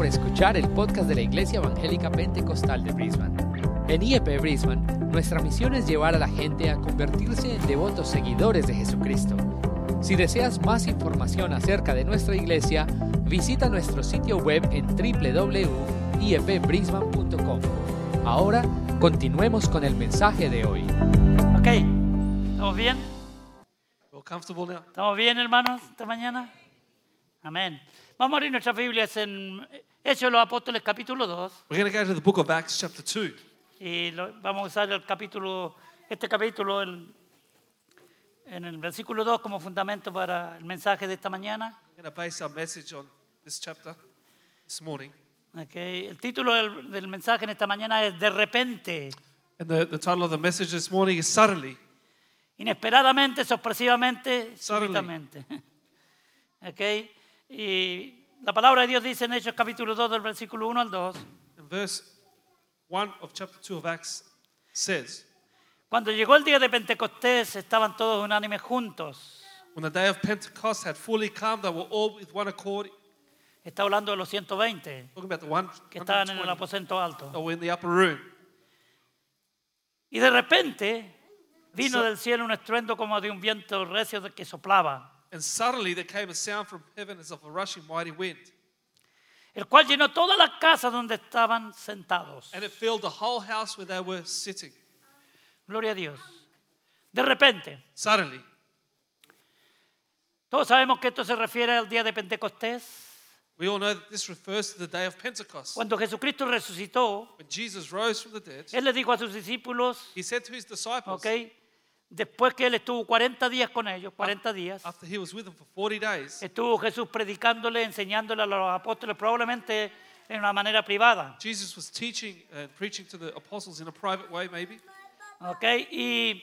por escuchar el podcast de la Iglesia Evangélica Pentecostal de Brisbane. En IEP Brisbane, nuestra misión es llevar a la gente a convertirse en devotos seguidores de Jesucristo. Si deseas más información acerca de nuestra iglesia, visita nuestro sitio web en www.iepbrisbane.com. Ahora, continuemos con el mensaje de hoy. Ok, ¿estamos bien? ¿Estamos bien, hermanos, esta mañana? Amén. Vamos a abrir nuestras Biblias en Hechos de los Apóstoles, capítulo 2. We're going to go to the book of Acts, chapter 2. Y lo- vamos a usar el capítulo, este capítulo en, en el versículo 2 como fundamento para el mensaje de esta mañana. We're going to base our message on this chapter this morning. Ok, El título del, del mensaje en esta mañana es De repente, And the, the title of the message this morning is Suddenly. inesperadamente, sorpresivamente, Suddenly. súbitamente. Ok, Y la palabra de Dios dice en Hechos capítulo 2 del versículo 1 al 2. And verse 1 of chapter 2 of Acts says, Cuando llegó el día de Pentecostés, estaban todos unánimes juntos. When the day of Pentecost had fully come, they were all with one accord. Está hablando de los 120 Talking about the one, que estaban en el 120 aposento alto. that were in the upper room. Y de repente vino So- del cielo un estruendo como de un viento recio que soplaba, And suddenly there came a sound from heaven as of a rushing mighty wind. el cual llenó toda la casa donde estaban sentados. And it filled the whole house where they were sitting. Gloria a Dios. De repente, Suddenly. todos sabemos que esto se refiere al día de Pentecostés, We all know that this refers to the day of Pentecost. cuando Jesucristo resucitó. When Jesus rose from the dead, Él le dijo a sus discípulos, he said to his disciples, ¿ok? Después que él estuvo 40 días con ellos, 40 días, after he was with them for 40 days, estuvo Jesús predicándole, enseñándole a los apóstoles, probablemente en una manera privada. Jesus was teaching and preaching to the apostles in a private way, maybe. ¿ok? Y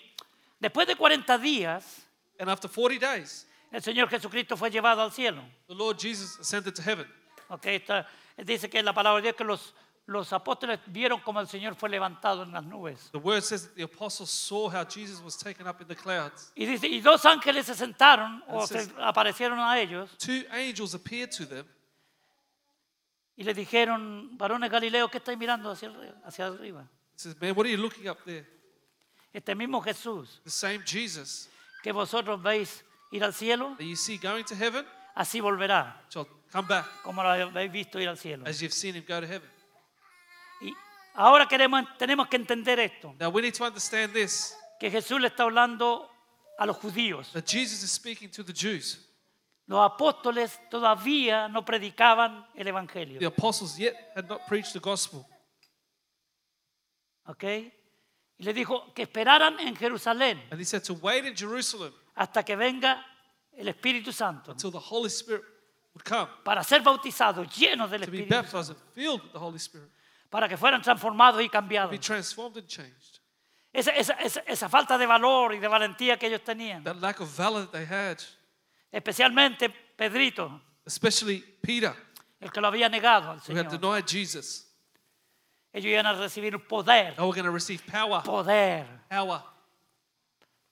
después de 40 días, And after 40 days, el Señor Jesucristo fue llevado al cielo. the Lord Jesus ascended to heaven. ¿ok? Está- dice que la palabra de Dios que los, los apóstoles vieron como el Señor fue levantado en las nubes. The word says that the apostles saw how Jesus was taken up in the clouds. Y dice, y dos ángeles se sentaron o It says- se aparecieron a ellos Two angels appeared to them y le dijeron, varones Galileos, ¿qué estáis mirando hacia, arri- hacia arriba? It says, Man, what are you looking up there? Este mismo Jesús The same Jesus que vosotros veis ir al cielo, that you see going to heaven así volverá, shall come back como lo habéis visto ir al cielo. as you've seen him go to heaven. Ahora queremos, tenemos que entender esto, Now, we need to understand this que Jesús le está hablando a los judíos. that Jesus is speaking to the Jews. Los apóstoles todavía no predicaban el Evangelio. The apostles yet had not preached the gospel. ¿Ok? Y le dijo que esperaran en Jerusalén And he said to wait in Jerusalem hasta que venga el Espíritu Santo until the Holy Spirit would come para ser bautizados, llenos del to be Espíritu Santo, baptized and filled with the Holy Spirit, para que fueran transformados y be cambiados. transformed and changed. Esa, esa- esa- esa falta de valor y de valentía que ellos tenían, That lack of valor that they had, especialmente Pedrito, especially Peter, el que lo había negado al who had Señor. denied Jesus. Ellos iban a recibir poder, They were going to receive power, poder power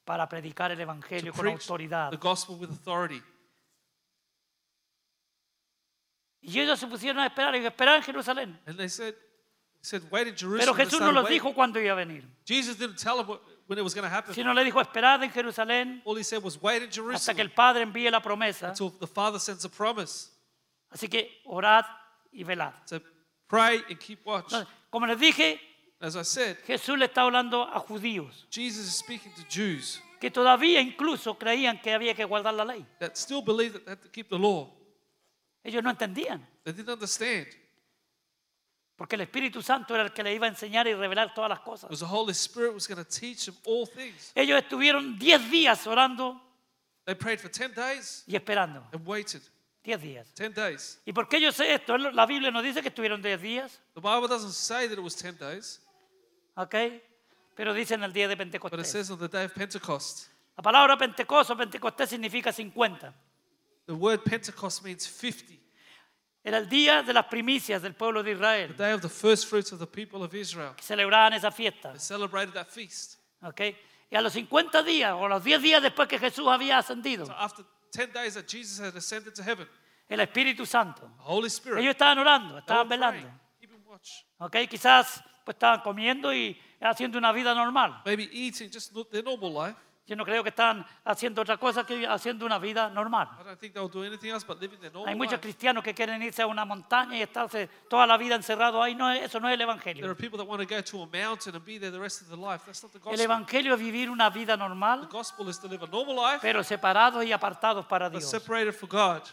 para predicar el to Evangelio con preach autoridad. the gospel with authority. Y ellos se pusieron a esperar y esperaban en Jerusalén. And they said, said, wait in Pero Jerusalem. They Jesús no waiting. dijo cuándo iba a venir, Jesus didn't tell them what, when it was going to happen. sino le dijo esperad en Jerusalén All he said was wait in hasta que Jerusalem el Padre envíe la promesa. until the Father sends a promise. Así que orad y velad. So pray and keep watch. Entonces, como les dije, As I said, Jesús le está hablando a judíos Jesus is speaking to Jews que todavía incluso creían que había que guardar la ley. that still believe that they have to keep the law. Ellos no entendían, They didn't understand porque el Espíritu Santo era el que le iba a enseñar y revelar todas las cosas. because the Holy Spirit was going to teach them all things. Ellos estuvieron 10 días orando They prayed for 10 days y esperando. and waited 10 días. 10 days. ¿Y por qué yo sé esto? La Biblia nos dice que estuvieron 10 días, The Bible doesn't say that it was 10 days, ¿ok? Pero dice en el día de but it Pentecostés. says on the day of Pentecost. La palabra Pentecostés Pentecostés significa 50. The word Pentecost means 50. Era el día de las primicias del pueblo de The Israel. day of the first fruits of the people of Israel. que Celebraban esa fiesta. They celebrated that feast. ¿ok? Y a los 50 días o los 10 días después que Jesús había ascendido, So after 10 days that Jesus had ascended to heaven, el Espíritu Santo. The Holy Spirit. Ellos estaban orando, estaban velando. watch. ¿Ok? Quizás pues estaban comiendo y haciendo una vida normal. Maybe eating just their normal life. Yo no creo que estaban haciendo otra cosa que haciendo una vida normal. I don't think they'll do anything else but living their normal Hay muchos cristianos que quieren irse a una montaña y estarse toda la vida encerrado ahí. No, eso no es el There Evangelio. are people that want to go to a mountain and be there the rest of their life. That's not the El. Evangelio es vivir una vida The normal, gospel is to live a normal life, pero separados y apartados para Dios. separated for God.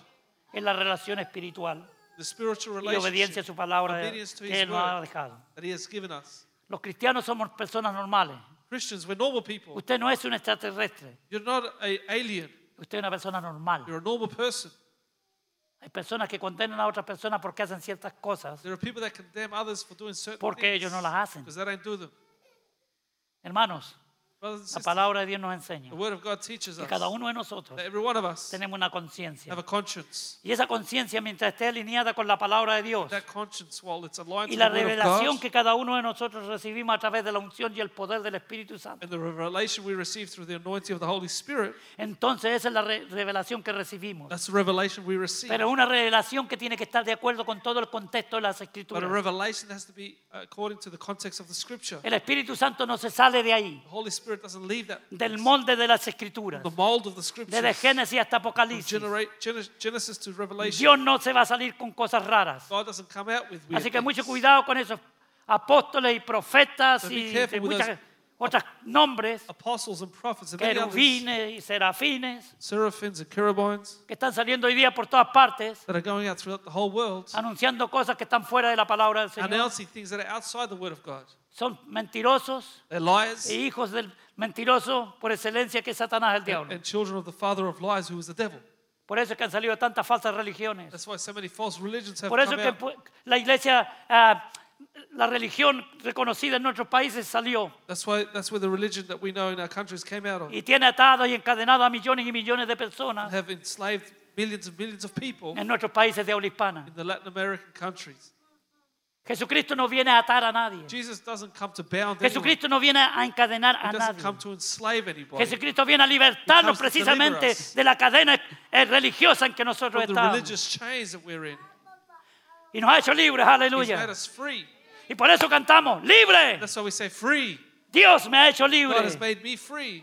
En la relación espiritual The spiritual y obediencia a su palabra que Él nos ha dejado. Los cristianos somos personas normales. Christians, we're normal people. Usted no es un extraterrestre. You're not an alien. Usted es una persona normal. You're a normal person. Hay personas que condenan a otras personas porque hacen ciertas cosas, There are people that condemn others for doing certain porque things ellos no las hacen. because they don't do them. Hermanos, la palabra de Dios nos enseña the word of God teaches que us cada uno de nosotros that every one of us tenemos una conciencia. have a conscience. Y esa conciencia, mientras esté alineada con la palabra de Dios That conscience, while it's aligned y to la the word of revelación God, que cada uno de nosotros recibimos a través de la unción y el poder del Espíritu Santo, and the revelation we receive through the anointing of the Holy Spirit, entonces esa es la re- revelación que recibimos. that's the revelation we receive. Pero una revelación que tiene que estar de acuerdo con todo el contexto de las But a Escrituras. revelation has to be according to the context of the scripture. El Espíritu Santo no se sale de ahí, The Holy Spirit doesn't leave that del molde de las Escrituras, the mold of the scriptures. desde Génesis hasta Apocalipsis. genera- Genes- Genesis to Revelation, Dios no se va a salir con cosas raras. God doesn't come out with weird Así que mucho cuidado con esos apóstoles y profetas So y those- otros nombres, Apostles and prophets and many others, querubines y serafines, que están saliendo hoy día por todas partes, that are going out throughout the whole world, anunciando cosas que están fuera de la palabra del Señor. Son mentirosos They're liars e hijos del mentiroso por excelencia que es Satanás el diablo. and children of the father of lies, who is the devil. Por eso es que han salido tantas falsas religiones. That's why so many false religions have Por eso come que out. pu- la iglesia, ah, la religión reconocida en nuestros países salió That's why that's where the religion that we know in our countries came out of. y tiene atado y encadenado a millones y millones de personas Have enslaved millions and millions of people en nuestros países de habla hispana. in the Latin American countries. Jesucristo no viene a atar a nadie. Jesus doesn't come to bound. Jesucristo no viene a encadenar a doesn't nadie. come to enslave anybody. Jesucristo viene a libertarnos He comes to precisamente us. de la cadena eh, religiosa en que nosotros From the estamos. religious chains that we're in. Y nos ha hecho libres, He's aleluya. made us free. Y por eso cantamos, libre. That's why we say free. Dios me ha hecho God libre. has made me free.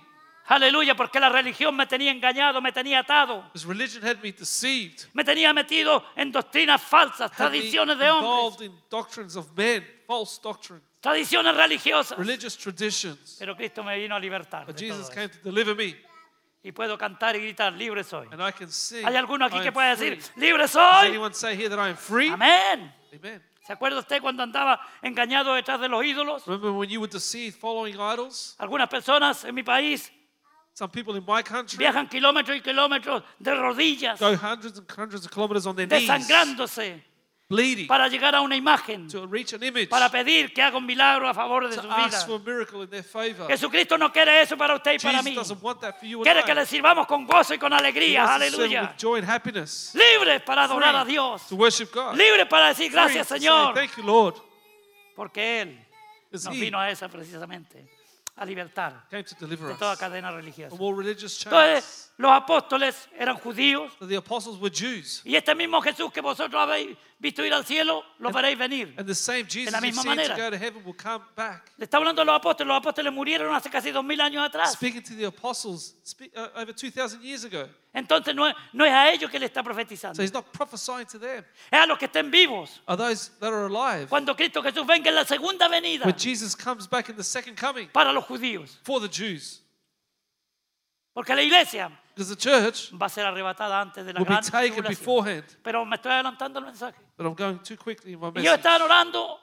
Aleluya, porque la religión me tenía engañado, me tenía atado, religion had me deceived. me tenía metido en doctrinas falsas, Had tradiciones de hombres, in doctrines of men, false doctrine, tradiciones religiosas. religious traditions. Pero Cristo me vino a libertar. But Jesus came to deliver me. Y puedo cantar y gritar, libre soy. And I can sing. ¿Hay alguno aquí I que pueda decir, libre soy? Amén. Amen. ¿Se acuerda usted cuando andaba engañado detrás de los ídolos? When you were deceived idols? Algunas personas en mi país Some people in my country viajan kilómetros y kilómetros de rodillas, go hundreds and hundreds of kilometers on their knees, desangrándose bleeding, para llegar a una imagen, to reach an image, para pedir que haga un milagro a favor de to sus ask vidas. for a miracle in their favor. Jesucristo no quiere eso para usted y para Jesus mí. doesn't want that for you and Quiere que I. le sirvamos con gozo y con He alegría. wants to serve Aleluya. with joy and happiness Libres para adorar Free. a Dios. to worship God. Libres para decir gracias, Free to say, Señor. Thank you, Lord. Porque Él Because nos He vino a esa precisamente, a libertar de toda cadena religiosa. Entonces, los apóstoles eran judíos the apostles were Jews. y este mismo Jesús que vosotros habéis visto ir al cielo, lo veréis venir. And the same Jesus la you've misma seen to manera. go to heaven will come back. Le está hablando a los apóstoles, los apóstoles murieron hace casi dos mil años atrás. Speaking to the apostles spe- uh, over 2,000 years ago. Entonces no es, no es a ellos que le está profetizando, So he's not prophesying to them. es a los que estén vivos. Are those that are alive? Cuando Cristo Jesús venga en la segunda venida When Jesus comes back in the second coming para los judíos. for the Jews. Porque la iglesia the church va a ser arrebatada antes de la will be gran taken tribulación. beforehand. Pero me estoy adelantando el mensaje. But I'm going too quickly in my Y message. ellos estaban orando,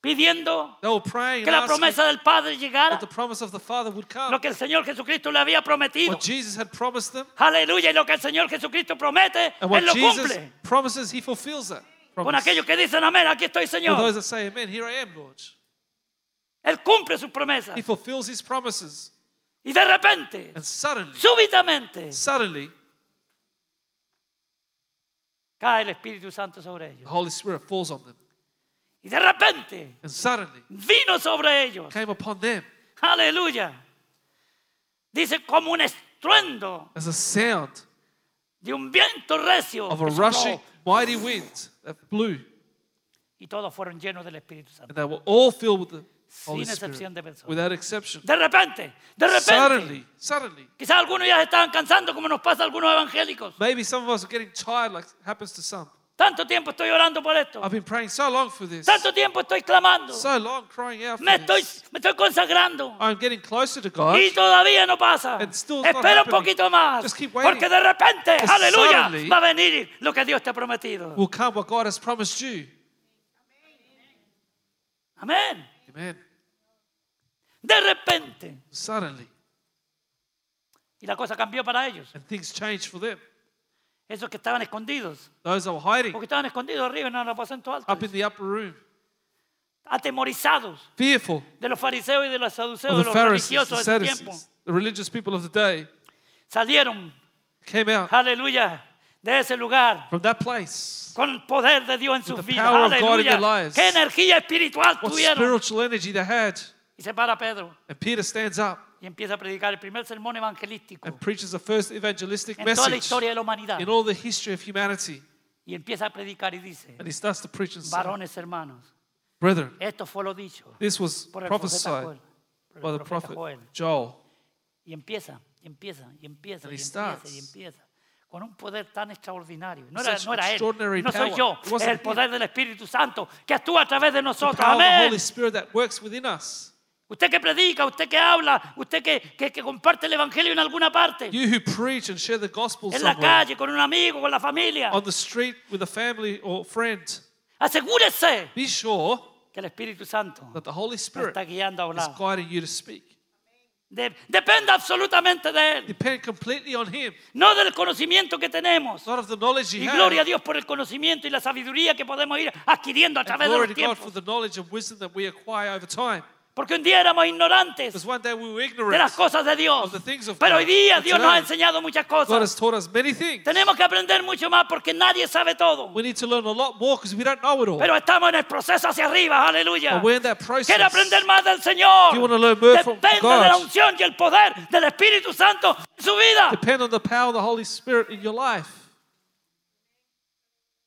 pidiendo They were praying que and la asking promesa del Padre llegara, that the promise of the Father would come. lo que el Señor Jesucristo le había prometido. What Jesus had promised them. Aleluya, y lo que el Señor Jesucristo promete, And what Él lo Jesus cumple. promises, He fulfills that. Con promise. aquellos que dicen amén, aquí estoy For Señor. that say amen, here I am, Lord. Él cumple sus promesas. He fulfills His promises. Y de repente, And suddenly, súbitamente, suddenly, cae el Espíritu Santo sobre the ellos. Holy Spirit falls on them. Y de repente, And suddenly, vino sobre ellos. came upon them Aleluya. Dice como un estruendo as a sound de un viento recio of a rushing mighty wind that blew, y todos fueron llenos del Espíritu Santo. and they were all filled with the Holy Sin excepción de Spirit, personas. without exception. De repente, de repente. Suddenly, suddenly, Quizás algunos ya se estaban cansando como nos pasa a algunos evangélicos. maybe some of us are getting tired, like happens to some. Tanto tiempo estoy orando por esto. I've been praying so long for this, Tanto tiempo estoy clamando. so long crying out for Me estoy, this. me estoy consagrando. I'm getting closer to God. Y todavía no pasa. And still it's not Espera un poquito más. Just keep waiting. Porque de repente, Because aleluya, suddenly- va a venir lo que Dios te ha prometido. Will come what God has promised you. Amén. Amen. De repente. Suddenly, Y la cosa cambió para ellos. and things changed for them. Esos que estaban escondidos. Those that were hiding Porque estaban escondidos arriba en el aposento alto. up in the upper room, Atemorizados fearful de los fariseos y de los saduceos, de los religiosos the de ese tiempo. The religious people of the day, Salieron, came out aleluya, de ese lugar. from that place. con el poder de Dios en sus vidas. Aleluya. Qué energía espiritual What tuvieron. spiritual energy they had. Y se para Pedro And Peter stands up y empieza a predicar el primer sermón evangelístico and preaches the first evangelistic en toda la historia de la humanidad. in all the history of humanity. Y empieza a predicar y dice, And he starts to preach and varones hermanos, Brethren, esto fue lo dicho this was por el prophesied Joel. por el by the prophet Joel. Joel. Y empieza, y empieza, y empieza, And y he empieza, starts. y empieza. Con un poder tan extraordinario. No era, no era él, no soy yo, es el poder del Espíritu Santo que actúa a través de nosotros. Amén. Holy Spirit that works within us. Usted que predica, usted que habla, usted que, que- que comparte el Evangelio en alguna parte, You who preach and share the gospel en la calle, con un amigo, con la familia, on the street with a family or friend, asegúrese be sure que el Espíritu Santo that the Holy Spirit está guiando a is hablar. guiding you to speak. De- dependa absolutamente de Él, Depend completely on Him, no del conocimiento que tenemos. not of the knowledge you Y gloria a Dios por el conocimiento y la sabiduría que podemos ir adquiriendo a And través de los tiempos. Porque un día éramos ignorantes Because one day we were de las cosas de Dios. of the things of Pero hoy día Dios nos ha enseñado muchas God cosas. has taught us many things. Tenemos que aprender mucho más porque nadie sabe todo. We need to learn a lot more because we don't know it all. Pero estamos en el proceso hacia arriba, aleluya. But we're in that process. Quiere aprender más del Señor. You wanna learn more from Depende God. de la unción y el poder del Espíritu Santo en su vida. Depend on the power of the Holy Spirit in your life.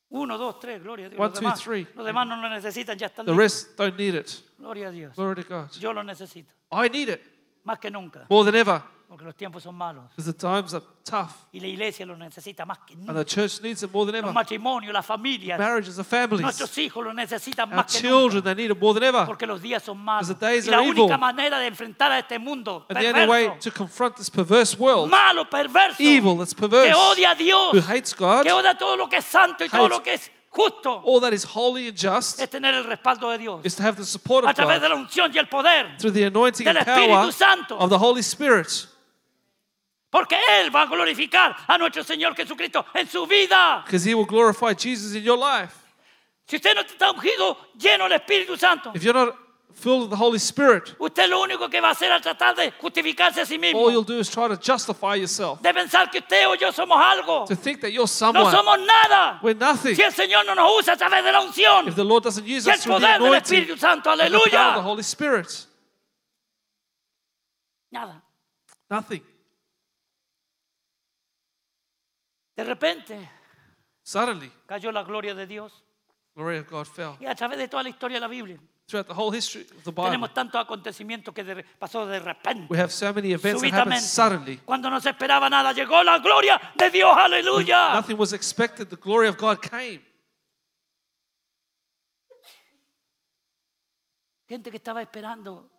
Uno, dos, tres, gloria a Dios. One, los, two, demás, three. los demás no lo necesitan, ya están The listos. rest don't need it. Gloria a Dios. Glory to God. Yo lo necesito, I need it más que nunca, more than ever porque los tiempos son malos. because the times are tough Y la iglesia lo necesita más que and the church needs it more than Los ever. matrimonios, las familias, Marriages, the families, nuestros hijos lo necesitan our más que children, nunca. they need it more than ever. Porque los días son malos. Because the days Y la are única evil. manera de enfrentar a este mundo And the only way to confront this perverse world, malo, perverso, evil that's que perverse, odia a Dios, who hates God, que odia todo lo que es santo y todo lo que es justo, all that is holy and just, es tener el respaldo de Dios is to have the support a of través de God la unción y el poder. through the anointing del and Espíritu power Santo. of the Holy Spirit. Porque Él va a glorificar a nuestro Señor Jesucristo en su vida. Because He will glorify Jesus in your life. Si usted no está ungido, lleno del Espíritu Santo, If you're not filled with the Holy Spirit, usted lo único que va a hacer es tratar de justificarse a sí mismo. all you'll do is try to justify yourself, De pensar que usted o yo somos algo. to think that you're No someone. somos nada. We're nothing. Si el Señor no nos usa a través de la unción If the Lord doesn't use y el us through the poder del anointing Espíritu Santo, and the power of the aleluya. Holy Spirit, Nada. nothing. De repente Suddenly, cayó la gloria de Dios. glory of God fell. Y a través de toda la historia de la Biblia Throughout the whole history of the Bible, tenemos tantos acontecimientos que de- pasó de repente. we have so many events that happen súbitamente, suddenly. cuando no se esperaba nada, llegó la gloria de Dios, aleluya. Nothing was expected. The glory of God came. Gente que estaba esperando.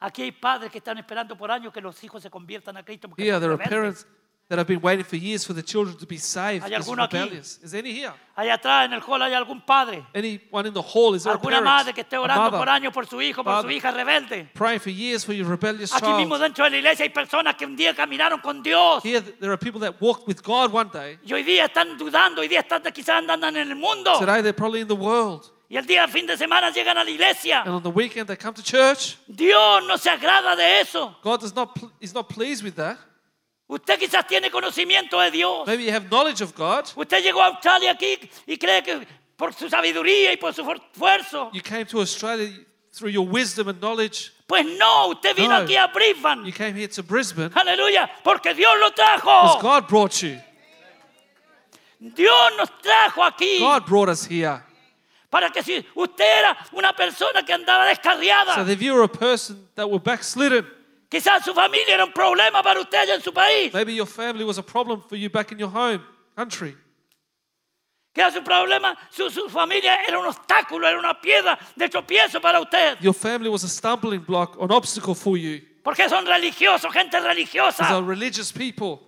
Aquí hay padres que están esperando por años que los hijos se conviertan a Cristo. porque son there are parents that have been waiting for years for the children to be saved. ¿Hay because alguno aquí? rebellious. Is any here? Allá atrás en el hall hay algún padre, Anyone in the hall? Is there a alguna parent? madre que esté a orando mother por años por su hijo, por su Father. hija rebelde. praying for years for your rebellious Aquí mismo child? dentro de la iglesia hay personas que un día caminaron con Dios Here, there are people that walked with God one day. y hoy día están dudando, hoy día están quizás andan en el mundo Today, they're probably in the world. y el día fin de semana llegan a la iglesia. And on the weekend, they come to church. Dios no se agrada de eso. God does not, pl- is not pleased with that. Usted quizás tiene conocimiento de Dios. Maybe you have knowledge of God. Usted llegó a Australia aquí y cree que por su sabiduría y por su esfuerzo. You came to Australia through your wisdom and knowledge. Pues no, usted vino No. aquí a Brisbane. You came here to Brisbane Aleluya, porque Dios lo because trajo. God brought you. Dios nos trajo aquí God brought us here. para que si usted era una persona que andaba descarriada, So if you were a person that were backslidden, quizás su familia era un problema para usted allá en su país, maybe your family was a problem for you back in your home country. que su problema, su, su familia era un obstáculo, era una piedra de tropiezo para usted, Your family was a stumbling block, an obstacle for you. porque son religiosos, gente These are religious people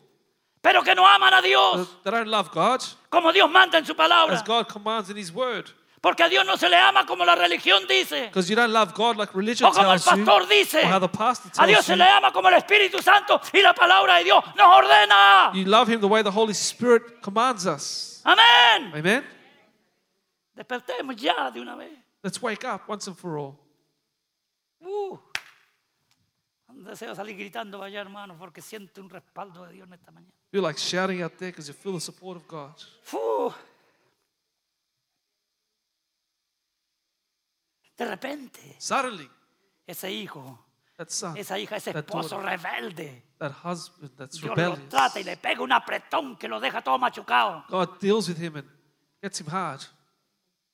pero que no aman a Dios that don't love God como Dios manda en su palabra, as God commands in His Word. Porque a Dios no se le ama como la religión dice. Because you don't love God like religion O como el tells you, pastor dice, or how the pastor a Dios tells se you. le ama como el Espíritu Santo y la palabra de Dios nos ordena. You love Him the way the Holy Spirit commands us. Amén. Amen? Despertemos ya de una vez. Let's wake up once and for all. Uh, deseo salir gritando allá, hermano, porque siento un respaldo de Dios en esta mañana. Feel like shouting out there because you feel the support of God. Uh. De repente, Suddenly, ese hijo, that son, esa hija, ese that esposo daughter, rebelde, that husband that's Dios lo rebellious, trata y le pega un apretón que lo deja todo machucado. God deals with him and gets him hard.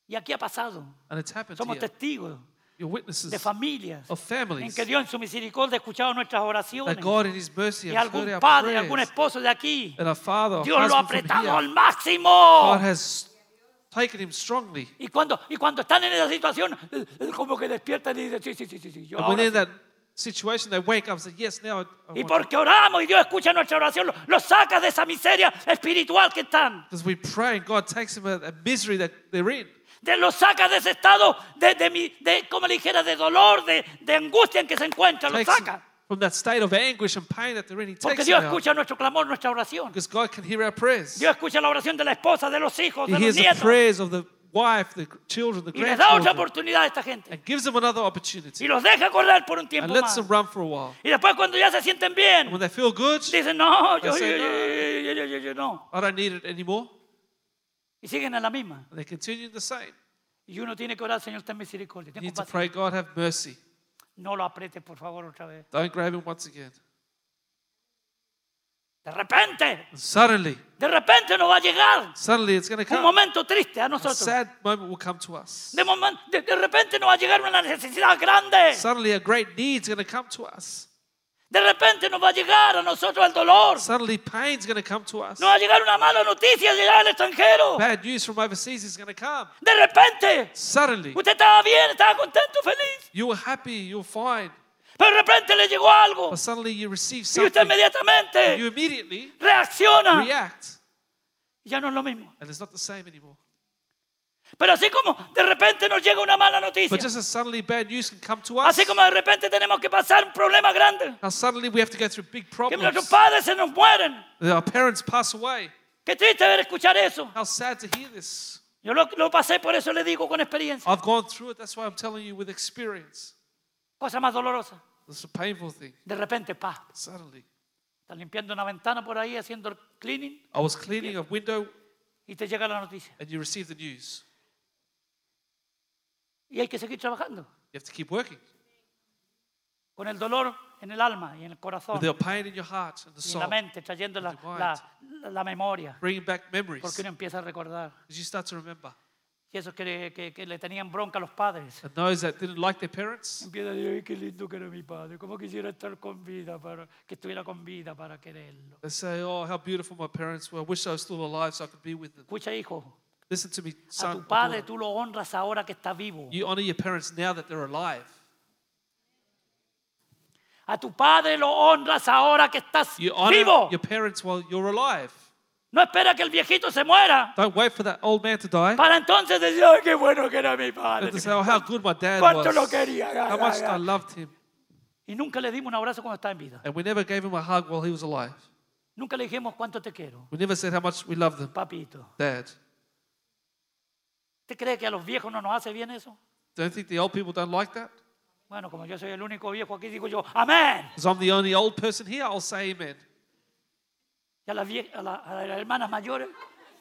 Y aquí ha pasado. And it's happened Somos here. testigos de familias of en families que Dios en su misericordia ha escuchado nuestras oraciones. God in His mercy Y algún padre, algún prayers. esposo de aquí, Dios lo ha apretado al máximo. Taken him strongly. Y cuando, y cuando están en esa situación, como que despiertan y dicen, sí, sí, sí, sí, sí, yo And when ahora they're in sí". that situation, they wake up and say, Yes, now I, I Y want porque oramos y Dios escucha nuestra oración, los lo saca de esa miseria espiritual que están. Because we pray and God takes them out of that misery that they're in. De, los saca de ese estado de, de, mi- de, como le dijera, de dolor, de, de angustia en que se encuentran. Los Takes them saca. From that state of anguish and pain that they're in. He Porque Dios them out. escucha nuestro clamor, nuestra oración. Because God can hear our prayers. Dios escucha la oración de la esposa, de los hijos, He de los hears the nietos. prayers of the wife, the children, the Y les da otra grandchildren, oportunidad a esta gente. and gives them another opportunity Y los deja correr por un and tiempo lets más. them run for a while. Y después cuando ya se sienten And bien, when they feel good, dicen, no, yo, yo, say, yo, "No." yo, yo, yo, yo, no. I don't need it anymore. Y siguen en la misma. And they continue the same. Y uno tiene que orar, Señor, ten misericordia. You need to compasión. pray, God, have mercy. No lo apriete, por favor, otra vez. Don't grab him once again. De repente, suddenly, de repente nos va a llegar suddenly it's going to un come. momento triste a A nosotros. sad moment will come to us. De, de, de repente nos va a llegar una necesidad grande. Suddenly, a great need's going to come to us. De repente nos va a llegar a nosotros el dolor. Suddenly, pain's going to come to us. Nos va a llegar una mala noticia llegar al extranjero. Bad news from overseas is going to come. De repente, Suddenly, usted estaba bien, estaba contento, feliz. you were happy, you were fine. Pero de repente le llegó algo. But suddenly, you receive Y usted something. inmediatamente You immediately reacciona. react. Ya no es lo mismo. And it's not the same anymore. Pero así como de repente nos llega una mala noticia. But just as suddenly bad news can come to us, Así como de repente tenemos que pasar un problema grande. how suddenly we have to go through big Que problems. nuestros padres se nos mueren. that Our parents pass away. Qué triste ver escuchar eso. How sad to hear this. Yo lo, lo pasé, por eso le digo con experiencia. I've gone through it. That's why I'm telling you with experience. Cosa más dolorosa. It's a painful thing. De repente, pa, Suddenly, estás limpiando una ventana por ahí, haciendo el cleaning I was cleaning a window y te llega la noticia. and you receive the news. Y hay que seguir trabajando. You have to keep working. Con el dolor en el alma y en el corazón With the pain in your heart and the y en la mente, trayendo la, la- la- memoria. bringing back memories. Porque uno empieza a recordar. As you start to remember. Y esos que, que- que le tenían bronca a los padres. And those that didn't like their parents, Empieza a decir, "Ay, qué lindo que era mi padre. Cómo quisiera estar con vida para que estuviera con vida para quererlo. they say, Oh, how beautiful my parents were. I wish I was still alive so I could be with them. Escucha, hijo, Listen to me, a tu padre tú lo honras ahora que está vivo. You honor your parents now that they're alive. A tu padre lo honras ahora que estás You honor vivo. your parents while you're alive. No espera que el viejito se muera Don't wait for that old man to die. para entonces decir, ay, qué bueno que era mi padre. And to say, Oh, how good my dad Cuánto lo was. quería. ga, How ga, much ga. I loved him. Y nunca le dimos un abrazo cuando estaba en vida. And we never gave him a hug while he was alive. Nunca le dijimos cuánto te quiero, We never said how much we love them. papito. Dad, ¿Usted cree que a los viejos no nos hace bien eso? don't think the old people don't like that? Bueno, como yo soy el único viejo aquí, digo yo, amén. Because I'm the only old person here, I'll say amen. Y a las, vie- a la- a las hermanas mayores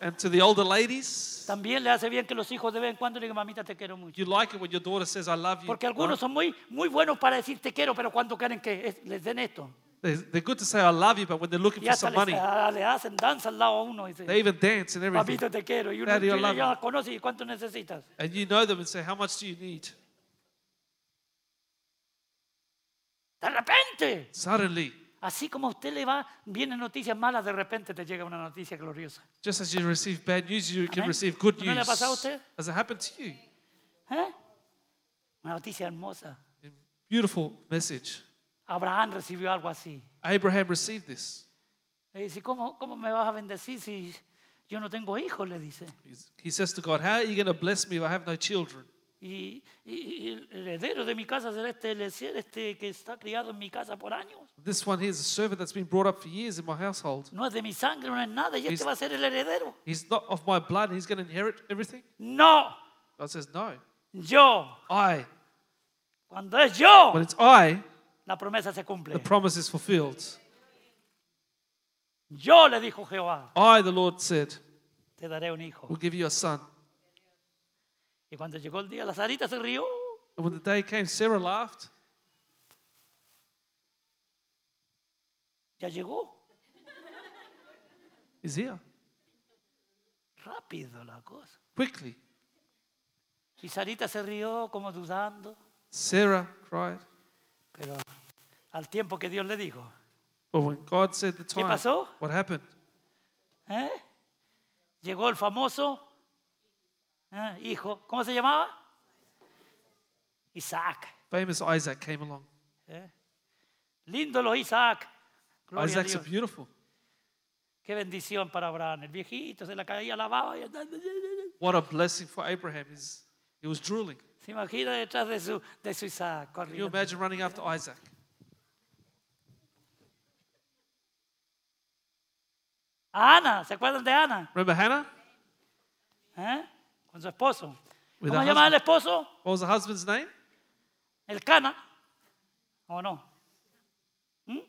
And to the older ladies, también le hace bien que los hijos de vez en cuando le digan, mamita, te quiero mucho. you like it when your daughter says, I love you. Porque algunos son muy, muy buenos para decir te quiero, pero cuando quieren que es- les den esto. They're, good to say I love you, but when they're looking Y for hasta some le, money, le hacen danza al lado a uno. Y dice, they even dance and everything. papito te quiero. Y uno Daddy, I y love ya you. conoce y cuánto necesitas. And you know them and say, How much do you need? De repente. Suddenly, Así como a usted le va, vienen noticias malas, de repente te llega una noticia gloriosa. just as you receive bad news, you can Amén. receive good ¿No le ha news. pasado a usted? Has it happened to you? ¿Eh? Una noticia hermosa. Beautiful message. Abraham recibió algo así. Abraham received this. Le dice, ¿cómo, ¿cómo me vas a bendecir si yo no tengo hijos? Le dice. He says to God, How are you going to bless me if I have no children? Y, y- y el heredero de mi casa será este, Eliezer, este que está criado en mi casa por años. This one here is a servant that's been brought up for years in my household. No es de mi sangre, no es nada. Y este He's- va a ser el heredero. He's not of my blood. He's going to inherit everything. No, God says, No. yo. I. Cuando es yo, When it's I, la promesa se cumple. the promise is fulfilled. Yo le dijo Jehová, I, the Lord, said, te daré un hijo. will give you a son. Y cuando llegó el día, la Sarita se rió. And when the day came, Sarah laughed. Ya llegó. He's here. Rápido la cosa. Quickly. Y Sarita se rió como dudando. Sarah cried. Pero al tiempo que Dios le dijo, But when God said the time, pasó? what happened? ¿eh? llegó el famoso ¿eh? hijo, ¿cómo se llamaba? Isaac. Famous Isaac came along. ¿eh? Lindo los Isaac. Gloria Isaac's a Dios. beautiful. Qué bendición para Abraham. El viejito se la caía, lavaba. Y... What a blessing for Abraham. He's, he was drooling. Se imagina detrás de su, de su Isaac. Can you corriendo. imagine running after Isaac? A Ana, ¿se acuerdan de Ana? Remember Hannah? ¿Eh? Con su esposo. With ¿Cómo her se llama el husband. esposo? What was the husband's name? El Cana. ¿O no? ¿Mm?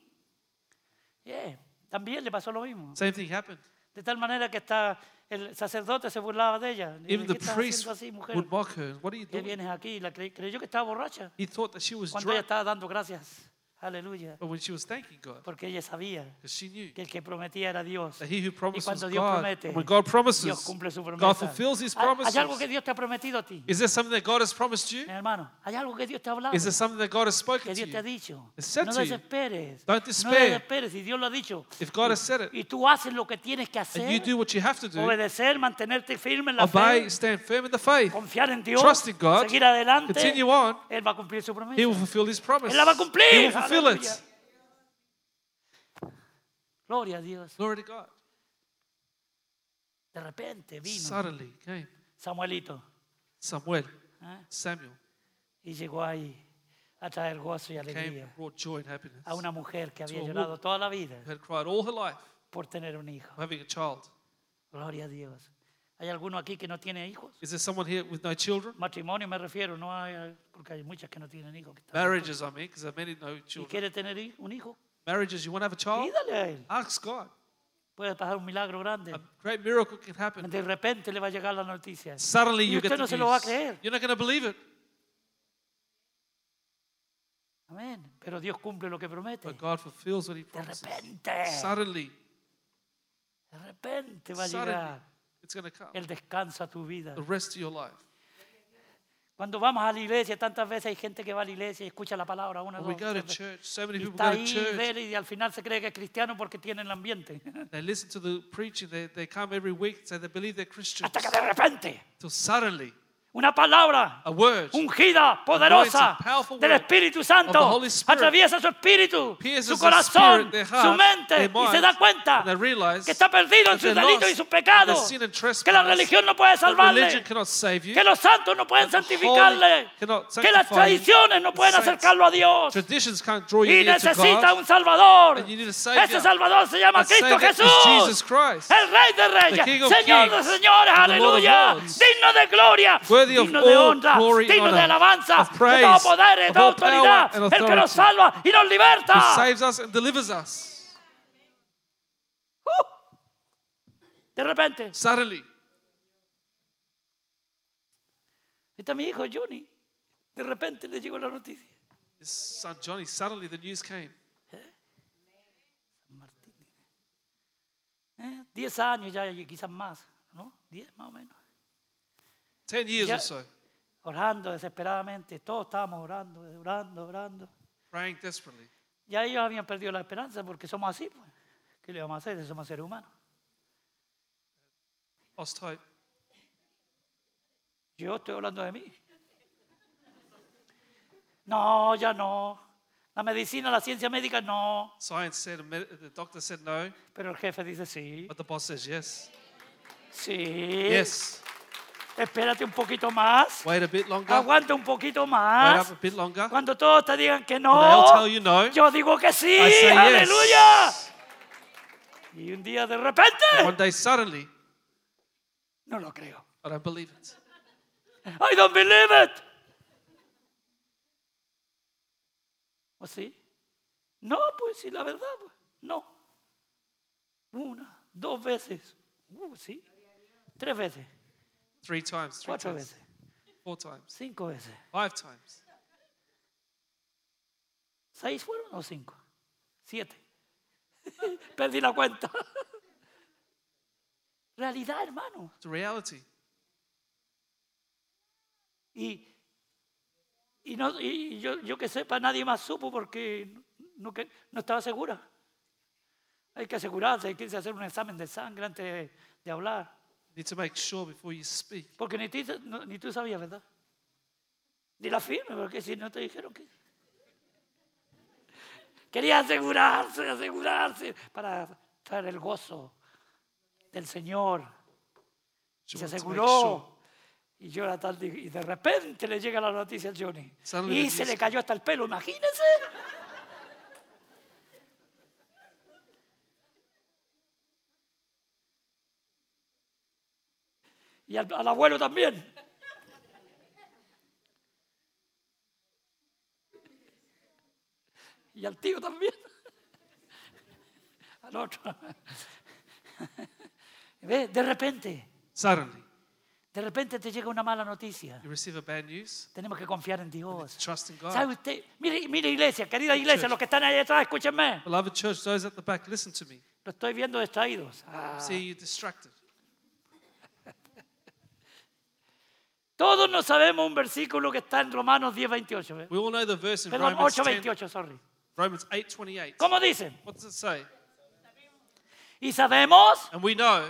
Yeah. También le pasó lo mismo. Same thing happened. De tal manera que está el sacerdote se burlaba de ella. Even the ¿Qué estás priest así, mujer? would mock her. What are you ¿Qué doing? vienes aquí? La cre- creyó que estaba borracha. He thought that she was Cuando ella drunk. estaba dando gracias. Aleluya. But when she was thanking God, Porque ella sabía because she knew que el que prometía era Dios. that he who Y promises cuando was Dios God. promete, when God Dios promises, cumple su promesa. God fulfills his ¿Hay- ¿Hay algo promises. que Dios te ha prometido a ti? Is there something that God has promised you? Mi hermano, ¿hay algo que Dios te ha hablado? Is there something that God has Que spoken to Dios te ha you? dicho. No desesperes. Don't No despair. desesperes. Si Dios lo ha dicho. If God has said it, Y tú haces lo que tienes que hacer. and you do what you have to do, Obedecer, mantenerte firme en la obey, fe. stand firm in the faith, Confiar en Dios. trust in God, seguir adelante. continue on, Él va a cumplir su promesa. He will fulfill His promise. Él la va a cumplir. Gloria a Dios. Glory to God. De repente vino Suddenly came Samuelito Samuel, ¿eh? Samuel, y llegó ahí a traer gozo y came alegría and brought joy and happiness. a una mujer que había To a llorado toda la vida Who had cried all her life por tener un hijo. for having a child. Gloria a Dios. ¿Hay alguno aquí que no tiene hijos? Is there someone here with no children? Matrimonio me refiero, no hay, porque hay muchas que no tienen hijos. que están- Marriages, I mean, because there are many no ¿Y children. quiere tener hi- un hijo? Marriages, you want to have a child? Pídale a él. Ask God. Puede pasar un milagro grande. A great miracle can happen. De repente le va a llegar la noticia. Suddenly Y you usted get no the se lo va a news. creer. You're not going to believe it. Amén. Pero Dios cumple lo que promete. But God fulfills what He De promises. repente, Suddenly, de repente va a suddenly, llegar it's going to come. el descanso a tu vida. The rest of your life. Cuando vamos a la iglesia, tantas veces hay gente que va a la iglesia y escucha la palabra una, When we go to church, so many Y people está go to ahí, church. ve, y al final se cree que es cristiano porque tiene el ambiente. They listen to the preaching. They, they come every week they believe they're Christians. Hasta que de repente, Till suddenly, una palabra a word ungida, poderosa Anointed, del Espíritu Santo Spirit atraviesa su espíritu, su corazón, spirit, their su heart, mente their y se mind, da cuenta que está perdido en sus delitos y sus pecados, que la religión no puede salvarle, you. que los santos no pueden santificarle, que las tradiciones no pueden acercarlo a Dios y necesita un Salvador. Ese Salvador se llama Cristo Jesús. El Rey de Reyes, Señor de Señores, aleluya. Digno de gloria, worthy de honra, glory digno de alabanza, de todo poder, de toda autoridad, el que nos salva y nos liberta. Who saves us and delivers us. De repente. Suddenly. Mi hijo Johnny. De repente le llegó la noticia. Johnny, suddenly the news came. ¿Eh? ¿Eh? Diez años ya, quizás más, ¿no? Diez más o menos. 10 years Ya- or so, Orando desesperadamente, todos estábamos orando, orando, orando. praying desperately. Ya ellos habían perdido la esperanza porque somos así, pues. ¿Qué le vamos a hacer? Somos seres humanos. Lost hope. Yo estoy hablando de mí. No, ya no. La medicina, la ciencia médica, no. Science said, the doctor said no, Pero el jefe dice sí. but the boss says yes. Sí. Yes. Espérate un poquito más. Wait a bit longer. Aguanta un poquito Wait más. up a bit longer. Cuando todos te digan que When no, tell you no, yo digo que sí. I say Aleluya. yes. Y un día de repente, One day suddenly, no lo creo. I don't believe it. I don't believe it. ¿O sí? No, pues sí, la verdad, pues, no. Una, dos veces. Uh, sí. Tres veces, Three times, three cuatro times, veces, four times, cinco veces. five times. ¿Seis fueron o cinco? Siete. Perdí la cuenta. Realidad, hermano. It's reality. Y, y, no, y yo, yo que sepa, nadie más supo porque no, que- no estaba segura. Hay que asegurarse, hay que hacer un examen de sangre antes de, de hablar. Need to make sure before you speak. Porque ni, ti- no- ni tú sabías, ¿verdad? Ni la firme, porque si no te dijeron que... Quería asegurarse, asegurarse, para traer el gozo del Señor. You Y se want to make aseguró. Y yo era tal, y de repente le llega la noticia al Johnny. Suddenly Y the se news- le cayó hasta el pelo, imagínense. Y al, al abuelo también. Y al tío también. Al otro. ¿Ves? De repente, Suddenly, de repente te llega una mala noticia. you receive a bad news. Tenemos que confiar en Dios. Trust in ¿Sabe God. usted? Mire, mire iglesia, querida iglesia, los que están ahí atrás, escúchenme. Beloved church, those at the back, listen to me. Lo estoy viendo distraídos. Ah. See you distracted. Todos no sabemos un versículo que está en Romanos 10, 28. ¿ve? We all know the verse in Perdón, Romans 8, 10, 28, sorry. Romans 8, 28. ¿Cómo dicen? What does it say? Y sabemos And we know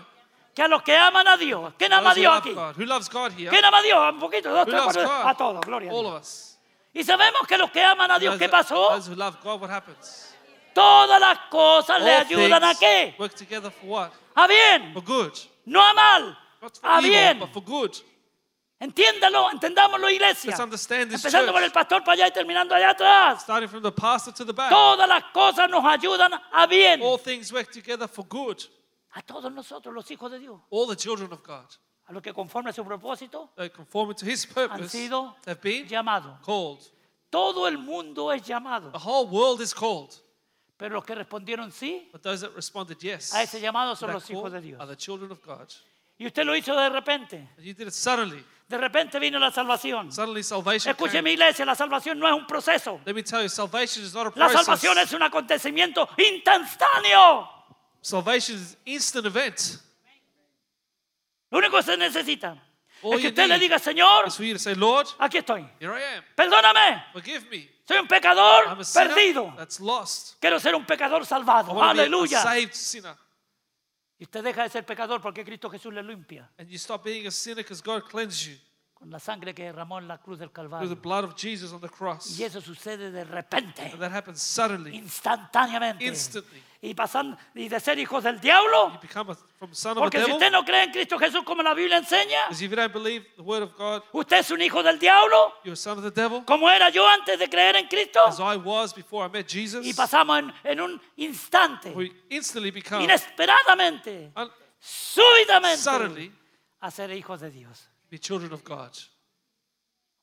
que a los que aman a Dios, ¿quién ama a those who Dios love aquí? God. Who loves God here? ¿Quién ama a Dios? Un poquito, dos, Who tres, loves cuatro, God? a todos, gloria a All Dios. of us. Y sabemos que los que aman a Dios, Those ¿qué that- pasó? Those who love God, what happens? Todas las cosas le All ayudan a things qué? work together for what? A bien, For good. no a mal, Not for a evil, bien. but for good. Entiéndalo, entendámoslo, iglesia. Let's understand this Empezando por el pastor para allá y terminando allá atrás. Starting from the pastor to the back. Todas las cosas nos ayudan a bien. All things work together for good. A todos nosotros, los hijos de Dios. All the children of God. A los que conforme a su propósito They conforming to his han purpose. sido They've been llamados. called. Todo el mundo es llamado. The whole world is called. Pero los que respondieron sí, But those that responded yes a ese llamado son los hijos de Dios. are the children of God. Y usted lo hizo de repente. You did it suddenly. De repente vino la salvación. Suddenly salvation Escuche came. mi iglesia, la salvación no es un proceso. Let me tell you, salvation is not a La process. salvación es un acontecimiento instantáneo. Salvation is an instant event. Lo único que se necesita All es que usted le diga, Señor, say, Lord, aquí estoy. here I am. Perdóname, Forgive me. soy un pecador I'm a perdido. that's lost. Quiero ser un pecador salvado. Aleluya. Usted deja de ser pecador porque Cristo Jesús le limpia. And you stop being a sinner because God cleansed you con la sangre que derramó en la cruz del through the Calvario. blood of Jesus on the cross. Y eso sucede de repente, And that happens suddenly. instantáneamente. Instantly. Y pasan y de ser hijos del diablo, You become a, from son of a porque si devil. usted no cree en Cristo Jesús como la Biblia enseña, Because if you don't believe the word of God, usted es un hijo del diablo, you're a son of the devil. como era yo antes de creer en Cristo. As I was before I met Jesus. Y pasamos en, en un instante, We instantly become inesperadamente, un- súbitamente, suddenly a ser hijos de Dios. Be children of God.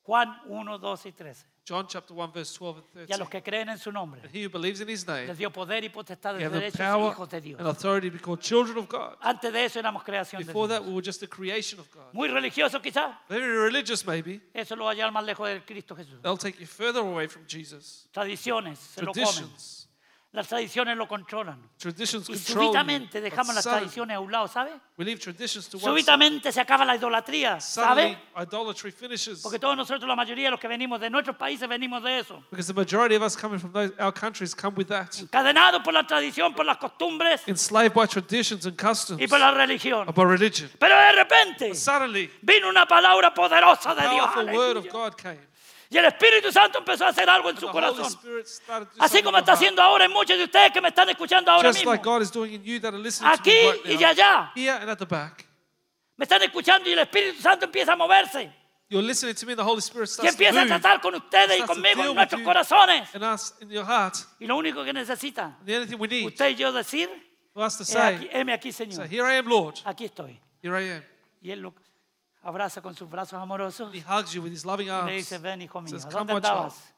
Juan 1, 2 y 13. John chapter 1, verse 12 and Y a 13. los que creen en su nombre, And he who believes in his name, les dio poder y potestad de the power hijos de Dios. and authority to be called children of God. Antes de eso éramos creación de Before Dios. that, we were just a creation of God. Muy religioso quizás. Very religious, maybe. Eso lo va a llevar más lejos Cristo Jesús. They'll take you further away from Jesus. Tradiciones, se lo comen. Traditions. Las tradiciones lo controlan. Traditions Y control súbitamente But dejamos las tradiciones a un lado, ¿sabe? We leave traditions to one. Súbitamente se acaba la idolatría, ¿sabe? idolatry finishes. Porque todos nosotros, la mayoría de los que venimos de nuestros países, venimos de eso. Because the majority of us coming from those, our countries come with that. Encadenados por la tradición, por las costumbres Enslaved by traditions and customs, y por la religión. or by religion. Pero de repente Suddenly, vino una palabra poderosa de Dios. powerful word of. God came. Y el Espíritu Santo empezó a hacer algo en su corazón. To Así como está haciendo ahora en muchos de ustedes que me están escuchando ahora mismo. to Aquí y allá. Me están escuchando y el Espíritu Santo empieza a moverse. You're listening to me, the Holy Spirit Y starts to empieza a move tratar con ustedes y to conmigo en nuestros corazones. and us in your heart. Y lo único que necesita usted y yo decir, to "He aquí, heme aquí, say, Señor. Here I am, Lord. Aquí estoy. Here I am. Y Él lo abraza con sus brazos amorosos He hugs you with his loving y le arms. dice, ven, hijo mío, Says, ¿dónde "Come, my child. andabas?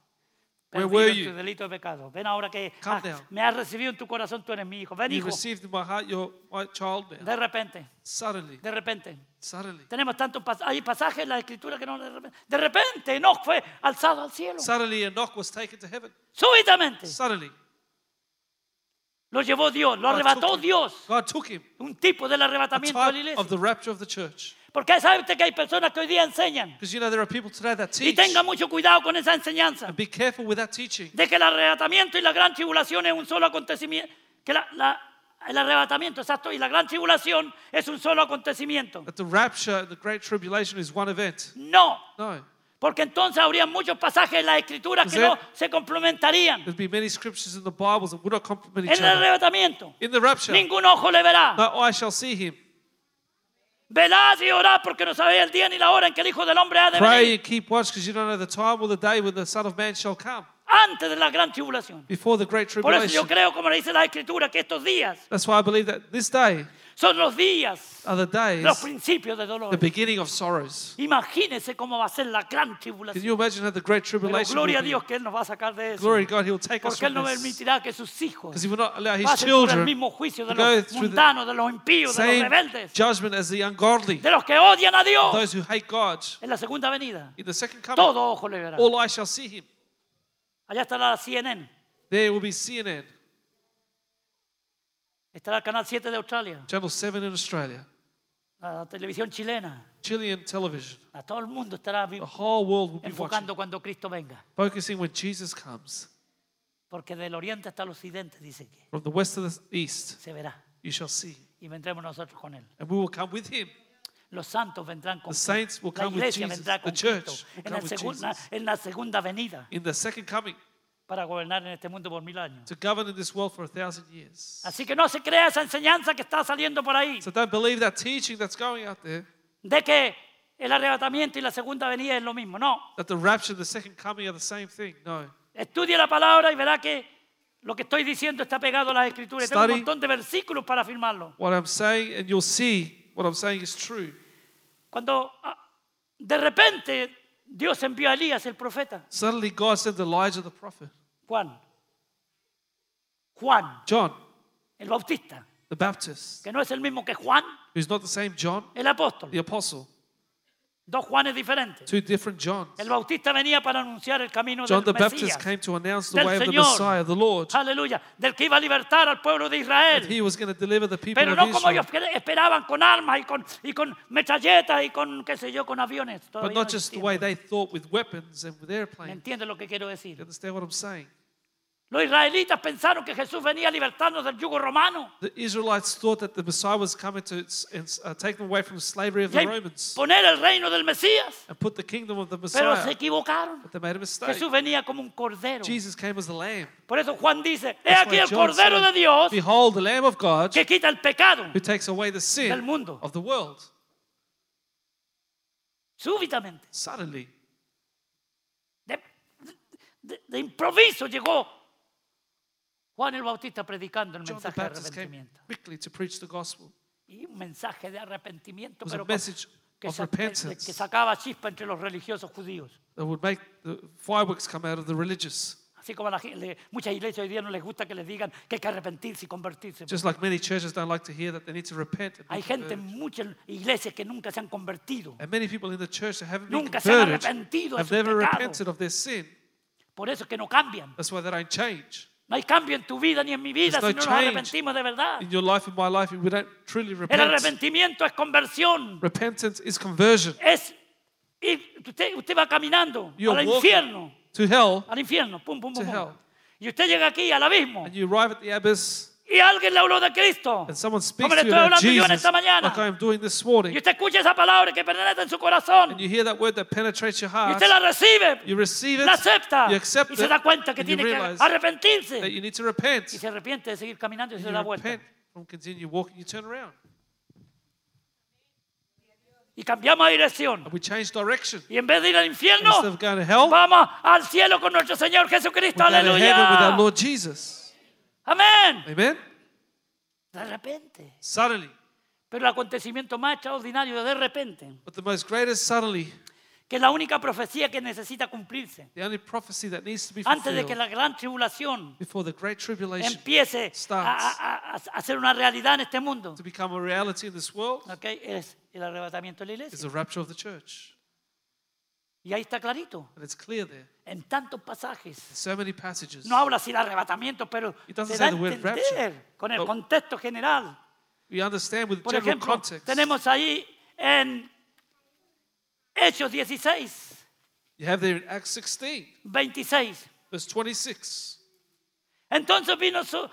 Where were you? tu delito de pecado. Ven ahora que Come ah, me has recibido en tu corazón, tú eres mi hijo. Ven, You hijo. received in my heart your child now. De repente, Suddenly, de repente. suddenly, Tenemos tantos hay pasajes en la escritura que no de repente. De repente, Enoch fue alzado al cielo. suddenly Enoch was taken to heaven. Súbitamente. Suddenly, Lo llevó Dios, lo God arrebató took him. Dios. God took him. Un tipo del arrebatamiento de la type iglesia. of the rapture of the church. Porque sabe usted que hay personas que hoy día enseñan. Because you know there are people today that Y teach. tenga mucho cuidado con esa enseñanza. And be careful with that teaching. De que el arrebatamiento y la gran tribulación es un solo acontecimiento. Que la- la- el arrebatamiento, exacto, y la gran tribulación es un solo acontecimiento. That the rapture and the great tribulation is one event. No. No. Porque entonces habría muchos pasajes en las escrituras que no se complementarían. There'd be many scriptures in the Bibles that would not complement En each el other. arrebatamiento, In the rapture, ningún ojo le verá. no eye shall see him. Velad y orad porque no sabéis el día ni la hora en que el Hijo del Hombre ha de Pray venir and keep watch because you don't know the time or the day when the Son of Man shall come. antes de la gran tribulación. Before the great Por eso yo tribulation. creo, como le dice la Escritura, que estos días That's why I believe that this day son los días, are the days, los principios de dolor. the beginning of sorrows. Imagínese cómo va a ser la gran Can tribulación. you imagine how the great Pero tribulation gloria a will be? Dios que Él nos va a sacar de eso. Glory to God, He will take us Porque Él from no this. permitirá que sus hijos Because He will not allow His pasen por el children mismo juicio de to go los through the mundanos, de los impíos, de los same rebeldes, judgment as the ungodly, de los que odian a Dios. those who hate God. En la segunda venida, In the second coming, todo ojo le verá. all eyes shall see Him. Allá estará la CNN, There will be CNN, estará el canal 7 de Australia, Channel 7 in Australia, la televisión chilena. Chilean television. A todo el mundo estará The whole world will be watching, enfocando cuando Cristo venga. focusing when Jesus comes. Porque del oriente hasta el occidente, dice que From the west to the east, se verá. you shall see. Y vendremos nosotros con Él. And we will come with Him. Los santos vendrán con The saints will La come with iglesia Jesus. vendrá The con church Cristo will en, come el with Jesus. en la segunda venida In the second coming, para gobernar en este mundo por mil años. to govern in this world for a thousand years. Así que no se crea esa enseñanza que está saliendo por ahí So don't believe that teaching that's going out there de que el arrebatamiento y la segunda venida es lo mismo. No. that the rapture the second coming are the same thing. No. Estudie la palabra y verá que lo que estoy diciendo está pegado a las escrituras. Tengo un Study. montón de versículos para afirmarlo. What I'm saying, and you'll see what I'm saying is true. Cuando ah, de repente Dios envió a Elías, el profeta, Suddenly, God sent Elijah the prophet, Juan, Juan, John el bautista, the Baptist, que no es el mismo que Juan, who's not the same John, el apóstol. the apostle. Dos Juanes diferentes. Two different Johns. El bautista venía para anunciar el camino John the del Baptist Mesías. came to announce the del way of the Señor. Messiah, the Lord. Aleluya. Del que iba a libertar al pueblo de That Israel. he was going to deliver the people Pero of no como Israel. ellos esperaban, con armas y con, y con metralletas y con, qué sé yo, con aviones. But Todavía not no just the existían. way they thought with weapons and with ¿Me airplanes. entiende lo que quiero You decir? understand what I'm saying? Los israelitas pensaron que Jesús venía a libertarnos del yugo romano. The Israelites thought that the Messiah was coming to uh, take them away from the slavery of the Romans poner el reino del Mesías. and put the kingdom of the Pero se Messiah. equivocaron. But they made a mistake. Jesús venía como un cordero. Jesus came as the Lamb. Por eso Juan dice, he aquí el cordero de Dios Behold, the Lamb of God que quita el pecado who takes away the del sin mundo. of the world. Súbitamente. Suddenly, De, de- de improviso llegó Juan el Bautista predicando el John mensaje de arrepentimiento. quickly to preach the gospel. Y un mensaje de arrepentimiento, pero que, of repentance que sacaba chispa entre los religiosos judíos. that would make the fireworks come out of the religious. Así como a la gen- le- muchas iglesias hoy día no les gusta que les digan que hay que arrepentirse y convertirse. Just like many churches don't like to hear that they need to repent. and Hay gente en converted. muchas iglesias que nunca se han convertido. And many people in the church that haven't been Nunca se han converted arrepentido de have su never pecado. repented of their sin. Por eso es que no cambian. That's why they don't change. No hay cambio en tu vida ni en mi vida There's si no no nos arrepentimos de verdad. in your life and my life if we don't truly El repent. arrepentimiento es conversión. Repentance is conversion. Es ir- usted, usted va caminando You're al infierno, to hell al infierno, pum, pum, pum, pum. hell. Y usted llega aquí al abismo and you arrive at the abyss y alguien le habló de Cristo. and someone speaks Como le to you estoy about hablando yo en Jesus esta mañana. like I am doing this Y morning usted escucha esa palabra que penetra en su corazón. And you hear that word that penetrates your y heart. usted la recibe, you receive it. La acepta. You accept y se it. da cuenta que and you tiene que realize arrepentirse. that you need to repent. Y se arrepiente de seguir caminando y se you da vuelta. repent continue walking. You turn around. Y cambiamos de dirección. and we change direction. Y en vez de ir al infierno, instead of going to hell vamos al cielo con nuestro Señor we Jesucristo. go to heaven with our Aleluya. Lord Jesus Amén. amen De repente. suddenly Pero el acontecimiento más extraordinario de repente, but the most greatest suddenly que es la única profecía que necesita cumplirse the only prophecy that needs to be antes de que la gran tribulación before the great tribulation empiece a, a- a- ser una realidad en este mundo, to become a reality in this world ¿ok? es el arrebatamiento de la is iglesia. the rapture of the church Y ahí está clarito, and it's clear there en tantos pasajes. so many passages No habla así de arrebatamiento, pero It doesn't se da a say the word entender rapture. con el contexto general. we understand with Por general ejemplo, context tenemos ahí en Hechos 16, you have there in acts 16 26. verse 26 Entonces vino, su-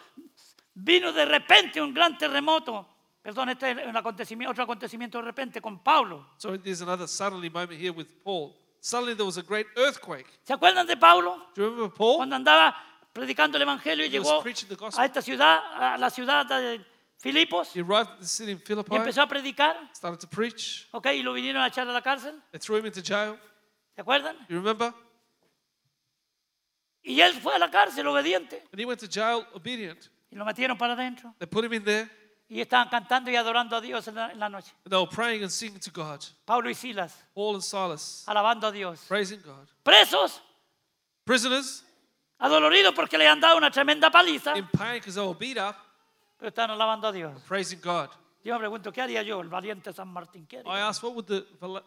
vino de repente un gran terremoto. Perdón, este es un acontecimiento, otro acontecimiento de repente con Pablo. so there's another suddenly moment here with paul suddenly there was a great earthquake ¿Se acuerdan de Pablo? do you remember paul Cuando andaba predicando el Evangelio y He was llegó preaching the gospel. a esta ciudad, a la ciudad de Filipos, he arrived at the city in y philippi empezó a predicar, started to preach ¿ok? Y lo vinieron a echar a la cárcel, they threw him into jail ¿se acuerdan? you remember Y él fue a la cárcel obediente, and he went to jail obedient y lo metieron para adentro. they put him in there Y estaban cantando y adorando a Dios en la, en la noche. and they were praying and singing to god Pablo y Silas, paul and silas alabando a Dios. praising god Presos, prisoners adoloridos porque le han dado una tremenda paliza, in pain because they were beat up pero están alabando a Dios. praising god Yo me pregunto, ¿qué haría yo, el valiente San Martín? ¿Qué haría? i asked what would the val-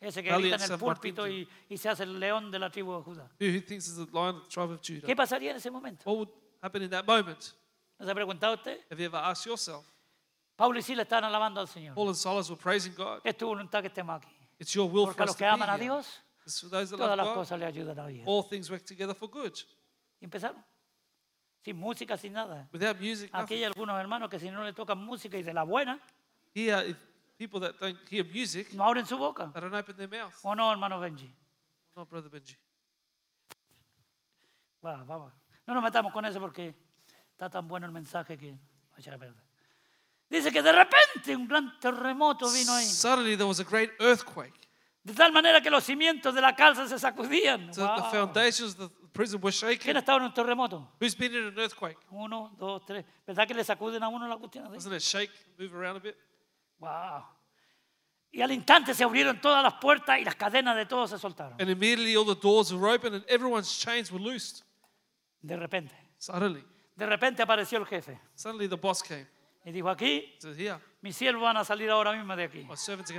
Ese que grita en el San Martín púlpito y, y se hace el león de la tribu de Judá. who thinks is the lion of the tribe of judah ¿Qué pasaría en ese momento? What would happen in that moment? ¿No se ha preguntado usted? Have you ever asked yourself? Pablo y Silas estaban alabando al Señor. Paul and Silas were praising God. Es tu voluntad que estemos aquí. It's your will Porque for a us los to que be aman a here. Dios, It's for those that todas love las God. cosas le ayudan a bien. All things work together for good. Y empezaron. Sin música, sin nada. Without music, Aquí nothing. hay algunos hermanos que si no le tocan música y de la buena, Here, if people that don't hear music, no abren su boca. they don't open their mouth. ¿O no, hermano Benji? Not Brother Benji. Va, vamos. No nos metamos con eso porque está tan bueno el mensaje que va a echar a perder. Dice que de repente un gran terremoto vino ahí. Suddenly there was a great earthquake. De tal manera que los cimientos de la cárcel se sacudían. So the Wow. foundations of the prison were ¿Quién ha estado en un terremoto? Who's been in an earthquake? Uno, dos, tres. ¿Verdad que le sacuden a uno la cuestión? así? Doesn't it shake, move around a bit? Wow. Y al instante se abrieron todas las puertas y las cadenas de todos se soltaron. And immediately all the doors were open and everyone's chains were loosed. De repente. Suddenly. De repente apareció el jefe Suddenly the boss came. Y dijo, aquí Here, mis siervos van a salir ahora mismo de aquí.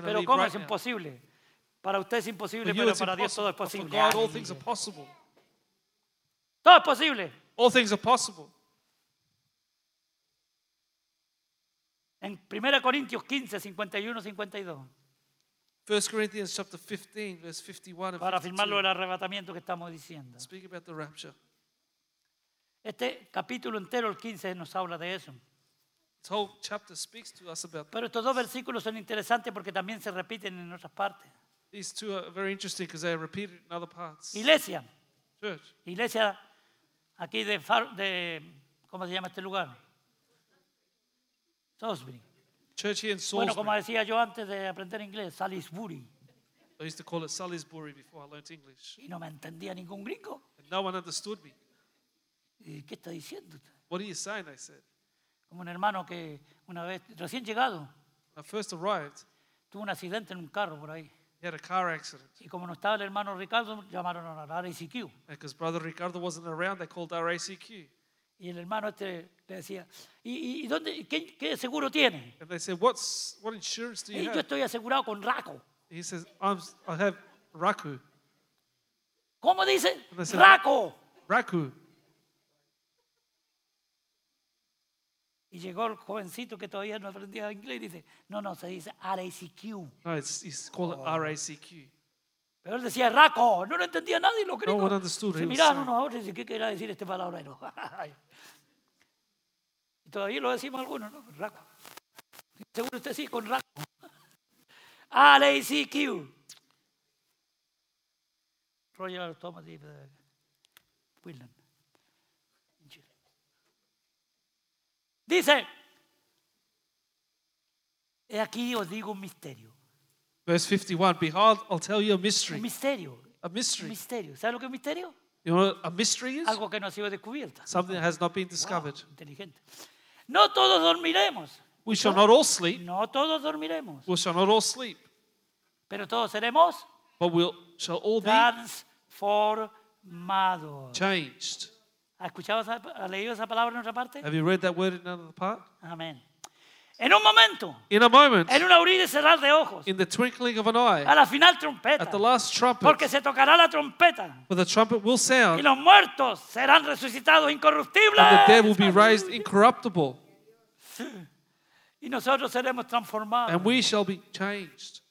Pero ¿cómo right es now. imposible? Para usted es imposible, For pero para Dios todo es posible. God all things are possible. todo es posible. All things are possible. En 1 Corintios 15, 51, 52, 1 Corinthians chapter 15, verse 51 and para afirmarlo 52. del arrebatamiento que estamos diciendo. Speak about the rapture. Este capítulo entero, el 15, nos habla de eso. This whole chapter speaks to us about Pero estos dos versículos son interesantes porque también se repiten en otras partes. these two are very interesting because they are repeated in other parts. Iglesia, Church, iglesia aquí de, Far- de ¿cómo se llama este lugar? Salisbury. church here in Bueno, Salisbury. como decía yo antes de aprender inglés, Salisbury. I used to call it Salisbury before I learnt English. Y no me entendía ningún gringo. And no one understood me. ¿Y qué está diciendo usted? What are you saying? They said. Como un hermano que una vez, recién llegado, I first arrived, tuvo un accidente en un carro por ahí. he had a car accident. Y como no estaba el hermano Ricardo, llamaron a la RICQ. Because Brother Ricardo wasn't around, they called our ACQ. Y el hermano este le decía, ¿y, y- y dónde, qué, qué seguro tiene? And they said, What's, What insurance do "Eh, you yo have? estoy asegurado con RACO. He says, I'm, I have Raku. ¿Cómo dice? RACO. Raku. Y llegó el jovencito que todavía no aprendía inglés y dice, no, no, se dice RACQ. No, it's, it's called it RACQ. Pero él decía raco, no lo entendía nadie los gringos. one understood. Se He was miraban unos a otros y decían, ¿qué quería decir este palabrero? y todavía lo decimos algunos, ¿no? Raco. Seguro usted sí, con raco. RACQ. Royal Automotive eh, Wheeling. Dice, he aquí os digo un misterio. Verse 51 Behold, I'll tell you a Un mystery. misterio. A Un mystery. misterio. ¿Sabe lo que es un misterio? You know what a mystery is? Algo que no ha sido descubierto. Something that has not been Wow, discovered. inteligente. No todos dormiremos. We shall not all sleep. No todos dormiremos. We shall not all sleep. Pero todos seremos But we shall all be transformados. changed. ¿Ha escuchado, esa- ha leído esa palabra en otra parte? Have you read that word in another part? Amén. En un momento, In a moment, en un abrir y cerrar de ojos, in the twinkling of an eye, a la final trompeta, at the last trumpet, porque se tocará la trompeta for the trumpet will y sound, los muertos serán resucitados incorruptibles and the dead will be raised incorruptible, y nosotros seremos transformados. and we shall be changed.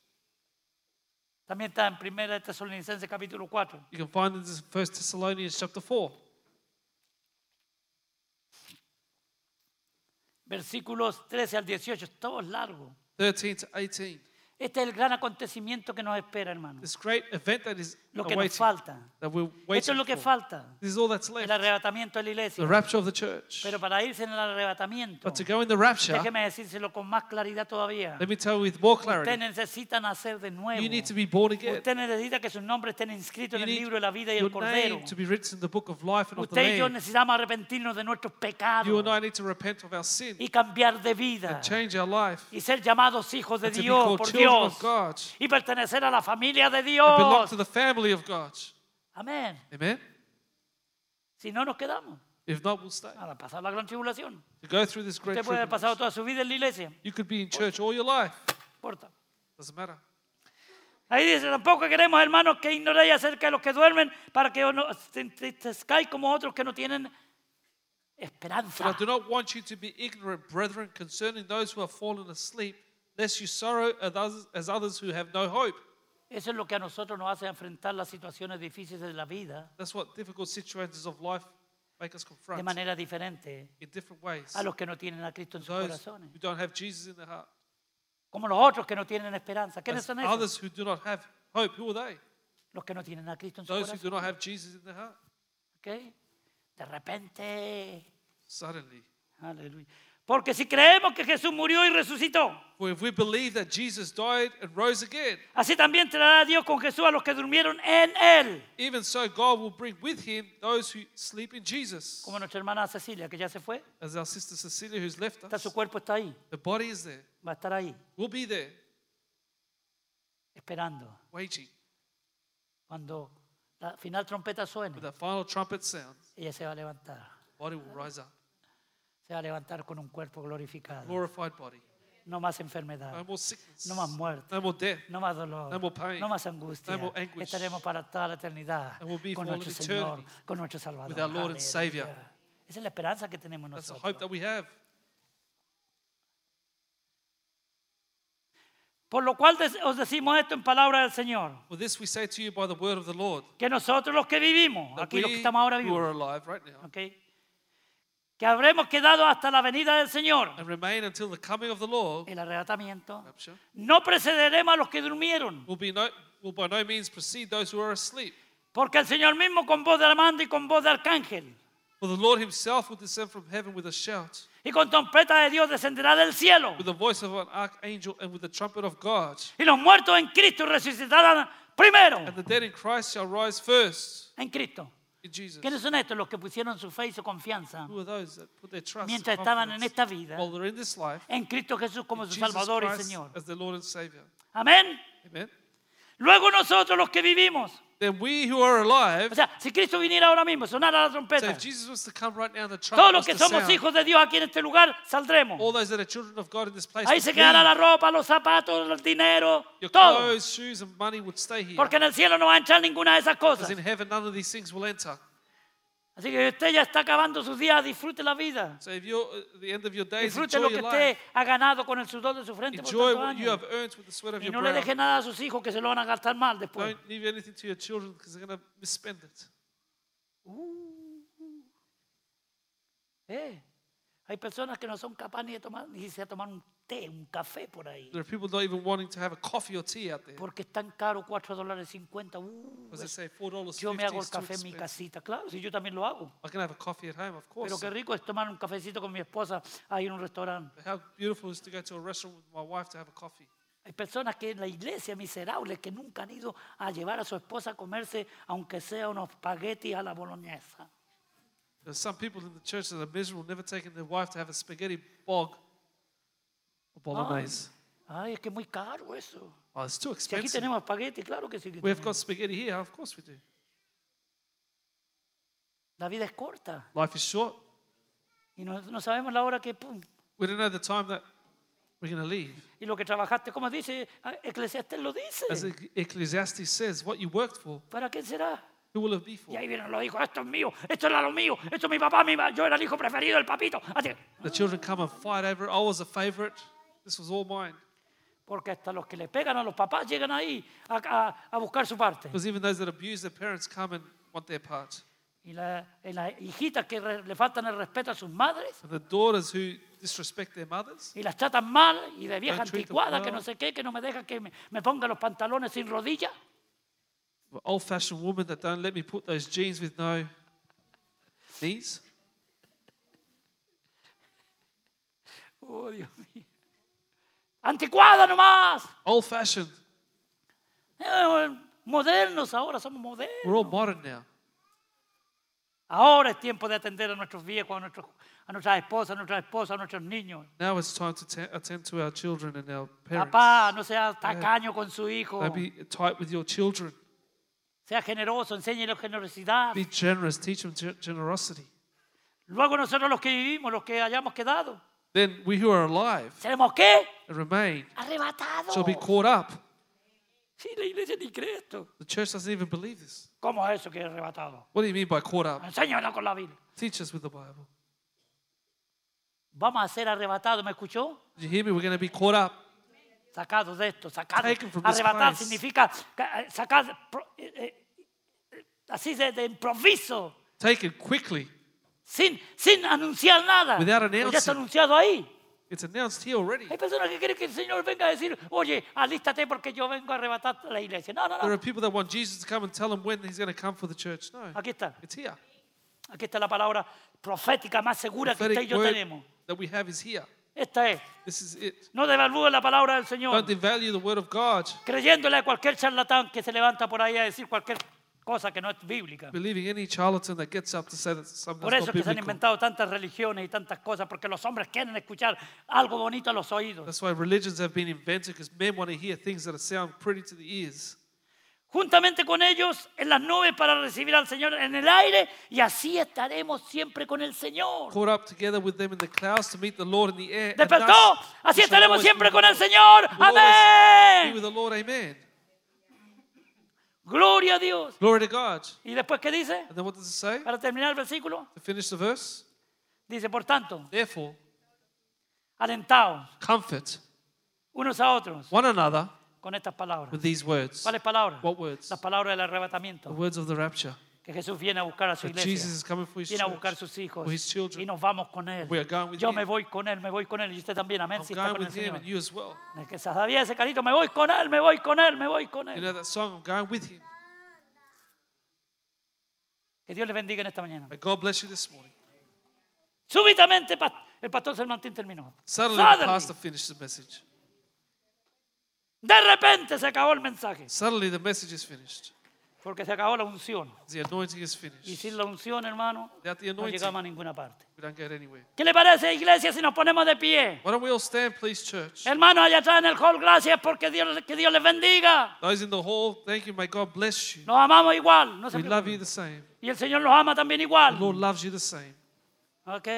También está en 1 Tesalonicenses capítulo 4. You can find this in 1 Thessalonians chapter 4, versículos 13 al 18, todo es largo. 13 to 18. Este es el gran acontecimiento que nos espera, hermano. This great event that is Lo que nos falta. Esto es lo que for. falta. This is all that's El arrebatamiento de la The iglesia. rapture of the church. Pero para irse en el arrebatamiento, But to go in the rapture, déjeme decírselo con más claridad todavía. let me tell you with more Usted clarity, necesita nacer de nuevo. you need to be born again. Usted necesita que sus nombres estén inscritos en el libro de la vida y el cordero. to be written in the book of life and of the Usted y yo necesitamos arrepentirnos de nuestros pecados You and I need to repent of our sin y cambiar de vida and change our life y ser llamados hijos de and to be Dios por Dios of God y pertenecer a la familia de and belong Dios. to the family of God. Amén. Amen? Si no nos quedamos If not, we'll stay. a pasar la gran tribulación. To go through this great Usted puede haber pasado toda su vida en la iglesia. You could be in church all your life. Importa. Doesn't matter. Ahí dice, tampoco queremos, hermanos, que ignoréis acerca de los que duermen para que no te entristezcáis como otros que no tienen esperanza. But I do not want you to be ignorant, brethren, concerning those who have fallen asleep, lest you sorrow as others who have no hope. Eso es lo que a nosotros nos hace enfrentar las situaciones difíciles de la vida That's what difficult situations of life make us de confront manera diferente in different ways. a los que no tienen a Cristo en sus Those corazones. who don't have Jesus in their heart. Como los otros que no tienen esperanza. ¿Quiénes As son esos? others who do not have hope, who are they? Los que no tienen a Cristo en su Those who do not have Jesus in their heart. ¿ok? De repente, Suddenly. aleluya. Porque si creemos que Jesús murió y resucitó, For if we believe that Jesus died and rose again, así también traerá Dios con Jesús a los que durmieron en Él. even so God will bring with him those who sleep in Jesus. Como nuestra hermana Cecilia, que ya se fue, As our sister Cecilia, who's left está, us, su cuerpo está ahí, the body is there. va a estar ahí, We'll be there, esperando. waiting. Cuando la final trompeta suene, With that final trumpet sound, ella se va a levantar. body will rise up. Se va a levantar con un cuerpo glorificado. Glorified body. No más enfermedad, No more sickness. no más muerte, No more death. no más dolor, No more pain. no más angustia. No more anguish. Estaremos para toda la eternidad And we'll be con nuestro Señor, con nuestro Salvador. with our Lord and. Savior. Esa es la esperanza que tenemos That's the hope that we have. Por lo cual os decimos esto en palabra del Señor, For this we say to you by the word of the Lord, que nosotros los que vivimos, that aquí los que estamos ahora vivos, alive right now. Que habremos quedado hasta la venida del Señor, and remain until the coming of the Lord, el arrebatamiento, rapture, no precederemos a los que durmieron, will, be no, will by no means precede those who are asleep. porque el Señor mismo con voz de mando y con voz de arcángel. For the Lord himself will descend from heaven with a shout, y con trompeta de Dios descenderá del cielo, with the voice of an archangel, and with the trumpet of God. y los muertos en Cristo resucitarán primero. And the dead in Christ shall rise first. En Cristo. Jesus. ¿Quiénes son estos los que pusieron su fe y su confianza Who are those that put their trust mientras and estaban en confidence esta vida while they're in this life en Cristo Jesús como in su Jesus Salvador y Christ Señor? as their Lord and Savior? Amén. Amen. Luego nosotros los que vivimos, Then we who are alive, o sea, si Cristo viniera ahora mismo, sonara la so trompeta, if Jesus was to come right now, the trumpet todos los was que to somos sound, hijos de Dios aquí en este lugar saldremos. all those that are children of God in this place, Ahí would se quedará la ropa, los zapatos, el dinero, your todo. clothes, shoes, and money would stay here. Porque en el cielo no va a entrar ninguna de esas Because cosas. in heaven, none of these things will enter. Así que usted ya está acabando sus días, disfrute la vida. So if you're at the end of your days, Disfrute enjoy lo que your usted life. ha ganado con el sudor de su frente por Enjoy tantos what you años. have earned with the sweat of Y your no le brow. deje nada a sus hijos que se lo van a gastar mal después. Don't leave anything to your children because they're going to misspend it. Eh, Hay personas que no son capaces ni de tomar, ni siquiera tomar un té, un café por ahí. There are people not even wanting to have a coffee or tea out there Porque es tan caro, 4 dólares 50. Uh, because they say four dollars yo me hago el is too café en mi expensive. casita. Claro, si yo también lo hago. I can have a coffee at home, of Pero course. qué rico es tomar un cafecito con mi esposa ahí en un restaurante. How beautiful is to go to a restaurant with my wife to have a coffee. Hay personas que en la iglesia miserables que nunca han ido a llevar a su esposa a comerse, aunque sea unos espaguetis a la boloñesa. There's some people in the church that are miserable, never taking their wife to have a spaghetti bog or bolognese. Ay, es que es muy caro eso. Oh, it's too Si aquí expensive. tenemos espagueti, claro que sí. que We have tenemos. got spaghetti here, of course we do. La vida es corta Life is short. y no, no sabemos la hora que pum. We don't know the time that we're going to leave. Y lo que trabajaste, como dice ah, Eclesiastes, lo dice. As Ec- Ecclesiastes says, what you worked for, ¿Para qué será? Who will it be Y for? ahí vienen los hijos, esto es mío, esto era lo mío, esto es mi papá, mi yo era el hijo preferido del papito. Así- The children come and fight over it. I was a favorite. This was all mine. Porque hasta los que le pegan a los papás llegan ahí a, a- a buscar su parte. Because even those that abuse their parents come and want their part. Y la- y las hijitas que re- le faltan el respeto a sus madres And the daughters who disrespect their mothers, y las tratan mal y de vieja Don't treat them anticuada que well. no sé qué, que no me deja que me, me ponga los pantalones sin rodillas. Old fashioned woman that don't let me put those jeans with no knees. Oh, Dios mío. Anticuada nomás. Old fashioned. Eh, modernos ahora, somos modernos. We're all modern now. Ahora es tiempo de atender a nuestros viejos, a, nuestros, a nuestras esposas, a nuestras esposas, a nuestros niños. Now it's time to te- attend to our children and our parents. Papá, no sea tacaño con su hijo. Don't be tight with your children. Sea generoso, enséñele generosidad. Be generous. Teach them ge- generosity. Luego nosotros los que vivimos, los que hayamos quedado, Then we who are alive ¿seremos qué? and remain Arrebatados. shall be caught up. Sí, la iglesia ni cree esto. The church doesn't even believe this. ¿Cómo es eso que es arrebatado? What do you mean by caught up? Enséñamelo con la Biblia. Teach us with the Bible. Vamos a ser arrebatados, ¿me escuchó? Did you hear me? We're going to be caught up. Sacados de esto, sacados. Arrebatar significa eh, sacar eh, eh, eh, así de, de improviso, Taken quickly. sin, sin anunciar nada. Without Pues ya está announcing. anunciado ahí. It's announced here already. Hay personas que quieren que el Señor venga a decir, oye, alístate porque yo vengo a arrebatar la iglesia. No, no, There no. are people that want Jesus to come and tell them when he's going to come for the church. No, Aquí está. it's here. Aquí está la palabra profética más segura que usted y yo tenemos. that we have is here. Esta es. This is it. No devalúe la palabra del Señor. Don't devalue the word of God, creyéndole a cualquier charlatán que se levanta por ahí a decir cualquier cosa que no es bíblica. believing any charlatan that gets up to say that something Por that's eso not es que se han biblical. inventado tantas religiones y tantas cosas, porque los hombres quieren escuchar algo bonito a los oídos. That's why religions have been invented because men want to hear things that sound pretty to the ears. Juntamente con ellos en las nubes para recibir al Señor en el aire y así estaremos siempre con el Señor. Caught up together with them in the clouds to meet the Lord in the air. and Despertó, así estaremos siempre con el Señor. Amén. amen. Gloria a Dios. Glory to God. ¿Y después qué dice? And then what does it say? Para terminar el versículo, To finish the verse, dice, por tanto, therefore, alentaos comfort unos a otros one another con estas palabras. with these words. ¿Cuáles palabras? What words? Las palabras del The arrebatamiento. words of the rapture. Que Jesús viene a buscar a su That Jesus iglesia. is coming for his Viene a buscar church. sus hijos. Y nos vamos con Él. We are going with Yo him. me voy con Él, me voy con Él. Y usted también, amén. I'm Si está going con el with him Señor. and you as well. Es que sabía ese carito, me voy con Él, me voy con Él, me voy con You Él. know that song, I'm going with him. Que Dios le bendiga en esta mañana. May God bless you this morning. Súbitamente el pastor San Martín terminó. Suddenly, the Suddenly. pastor finished the message. De repente se acabó el mensaje. Suddenly, the message is finished. Porque se acabó la unción. The anointing is Y finished. sin la unción, hermano, Without the no llegamos a ninguna parte. we don't get anywhere. ¿Qué le parece, iglesia, si nos ponemos de pie? Why don't we all stand, please, church? Hermanos, allá atrás en el hall, gracias porque Dios, que Dios les bendiga. Those in the hall, thank you. May God bless you. Nos amamos igual. No se We love you the same. Y el Señor los ama también The igual. Lord loves you the same. ¿Ok?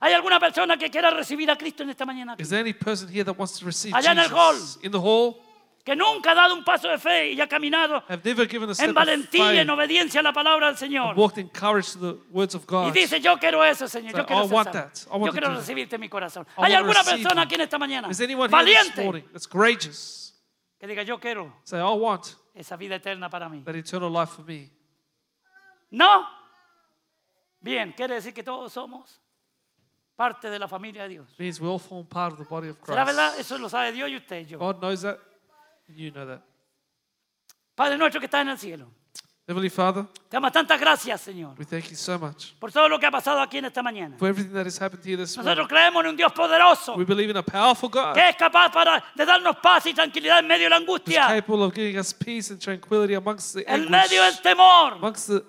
¿Hay alguna persona que quiera recibir a Cristo en esta mañana? Is there any person here that wants to receive Allá en el Jesus? In the hall, que nunca ha dado un paso de fe y ha caminado en valentía, en obediencia a la palabra del Señor. walked in courage to the words of Y dice, yo quiero eso, Señor. Yo quiero, "I ser want salvo. that. I want yo quiero recibirte en mi corazón. ¿Hay alguna persona aquí en esta mañana valiente que diga, yo quiero Say, I want esa vida eterna para mí? that eternal life for me. No. Bien, quiere decir que todos somos parte de la familia de Dios. means we all form part of the body of ¿Será verdad? Christ. Eso lo sabe Dios y usted y yo. You know that. Padre nuestro que está en el cielo. Heavenly Father, Te damos tantas gracias, Señor, we thank you so much por todo lo que ha pasado aquí en esta mañana. for everything that has happened here this morning. Nosotros creemos en un Dios poderoso We believe in a powerful God que es capaz para, de darnos paz y tranquilidad en medio de la who's angustia, capable of giving us peace and tranquility amongst the en anguish, medio del temor. amongst the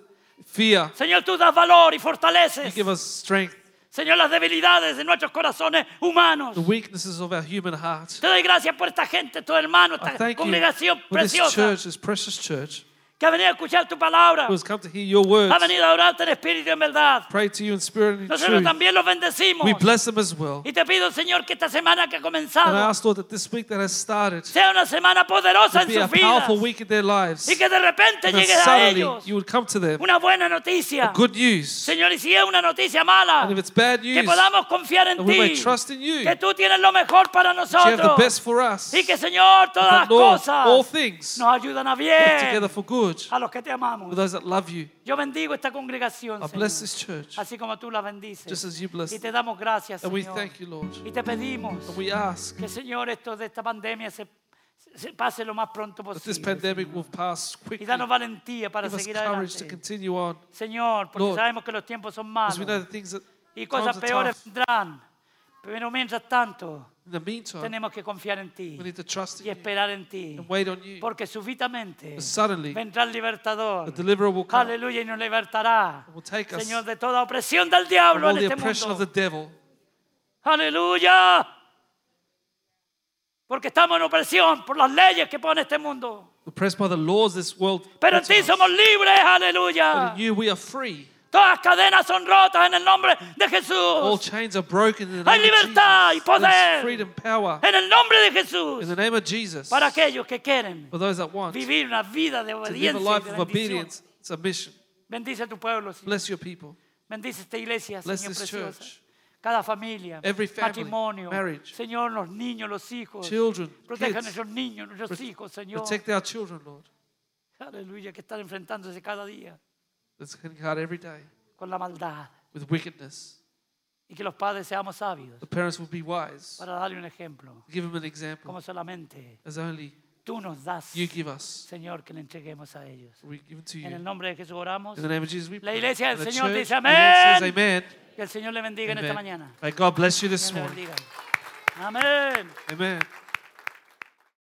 fear. Señor, tú das valor y You fortaleces. give us strength, Señor, las debilidades de nuestros corazones humanos. the weaknesses of our human heart. Te doy gracias por esta gente, estos hermanos, I esta thank you congregación for this preciosa church, this precious church, que ha venido a escuchar tu palabra, who has come to hear your words, ha venido a orarte en espíritu y en verdad. pray to you in spirit and in Nosotros truth. también los bendecimos. We bless them as well. Y te pido, Señor, que esta semana que ha And I comenzado ask, Lord, that this week that has started sea una semana poderosa en be a sus powerful vidas. week in their lives. Y que de repente And that a suddenly ellos you would come to them. una buena noticia. Good news. Señor, y si es una noticia mala, And if it's bad que news, podamos confiar en that we may ti. trust in you. Que tú tienes lo mejor para that you have the nosotros. best for us. Y que, Señor, todas las That, Lord, cosas all things nos ayudan a bien together for good a los que te amamos. those that love you. Yo bendigo esta congregación, I Señor, this church así como tú la bendices. just as you bless Y te damos gracias, And we Señor. thank you, Lord. Y te pedimos And we ask que, Señor, esto de esta pandemia se, se pase lo más pronto that this posible. pandemic will pass Y quickly. danos valentía para us seguir courage to adelante. continue on. Señor, porque Lord, sabemos que los tiempos son Because malos we know the things that y times cosas are peores tough. vendrán. Pero mientras tanto, In the meantime, tenemos que confiar en ti we need to trust y in esperar en ti. and wait on you. Porque súbitamente Suddenly, vendrá el libertador. the deliverer will come Aleluya, y nos libertará. and will take us Señor, de toda opresión del from diablo all en the este oppression of the mundo. devil. Aleluya. Porque estamos en opresión por las leyes que pone este mundo. Oppressed by the laws this world. Pero en puts ti us. somos libres, But aleluya. in you we are free. Todas cadenas son rotas en el nombre de All Jesús. chains are broken in the Hay name of libertad y Jesus. There's poder. freedom, power En el nombre de in Jesús. the name of Jesus. Para aquellos que quieren For those that want to vivir una vida de live a obediencia y life de of bendición. obedience, submission. Bendice a tu pueblo, Señor. Bless your people. Bendice esta iglesia, Bless Señor this preciosa. church. Cada familia, Every family, matrimonio, marriage. Señor, los niños, los hijos. Children, Proteja a kids. nuestros niños, nuestros hijos, Señor. Protect our children, Lord. Aleluya, que están enfrentándose cada día That's getting hard every day con la maldad. with wickedness. Y que los padres seamos sabios The parents will be wise. para darle un ejemplo. Give them an example Como solamente as only tú nos das, you give us. Señor, que le entreguemos a ellos. We give it to En el you. nombre de Jesús oramos. In the name of Jesus, we La pray. iglesia del Señor church, dice, "Amén". amen. Que el Señor le bendiga en esta Amen. mañana. May God bless you this morning. Amén. Amen.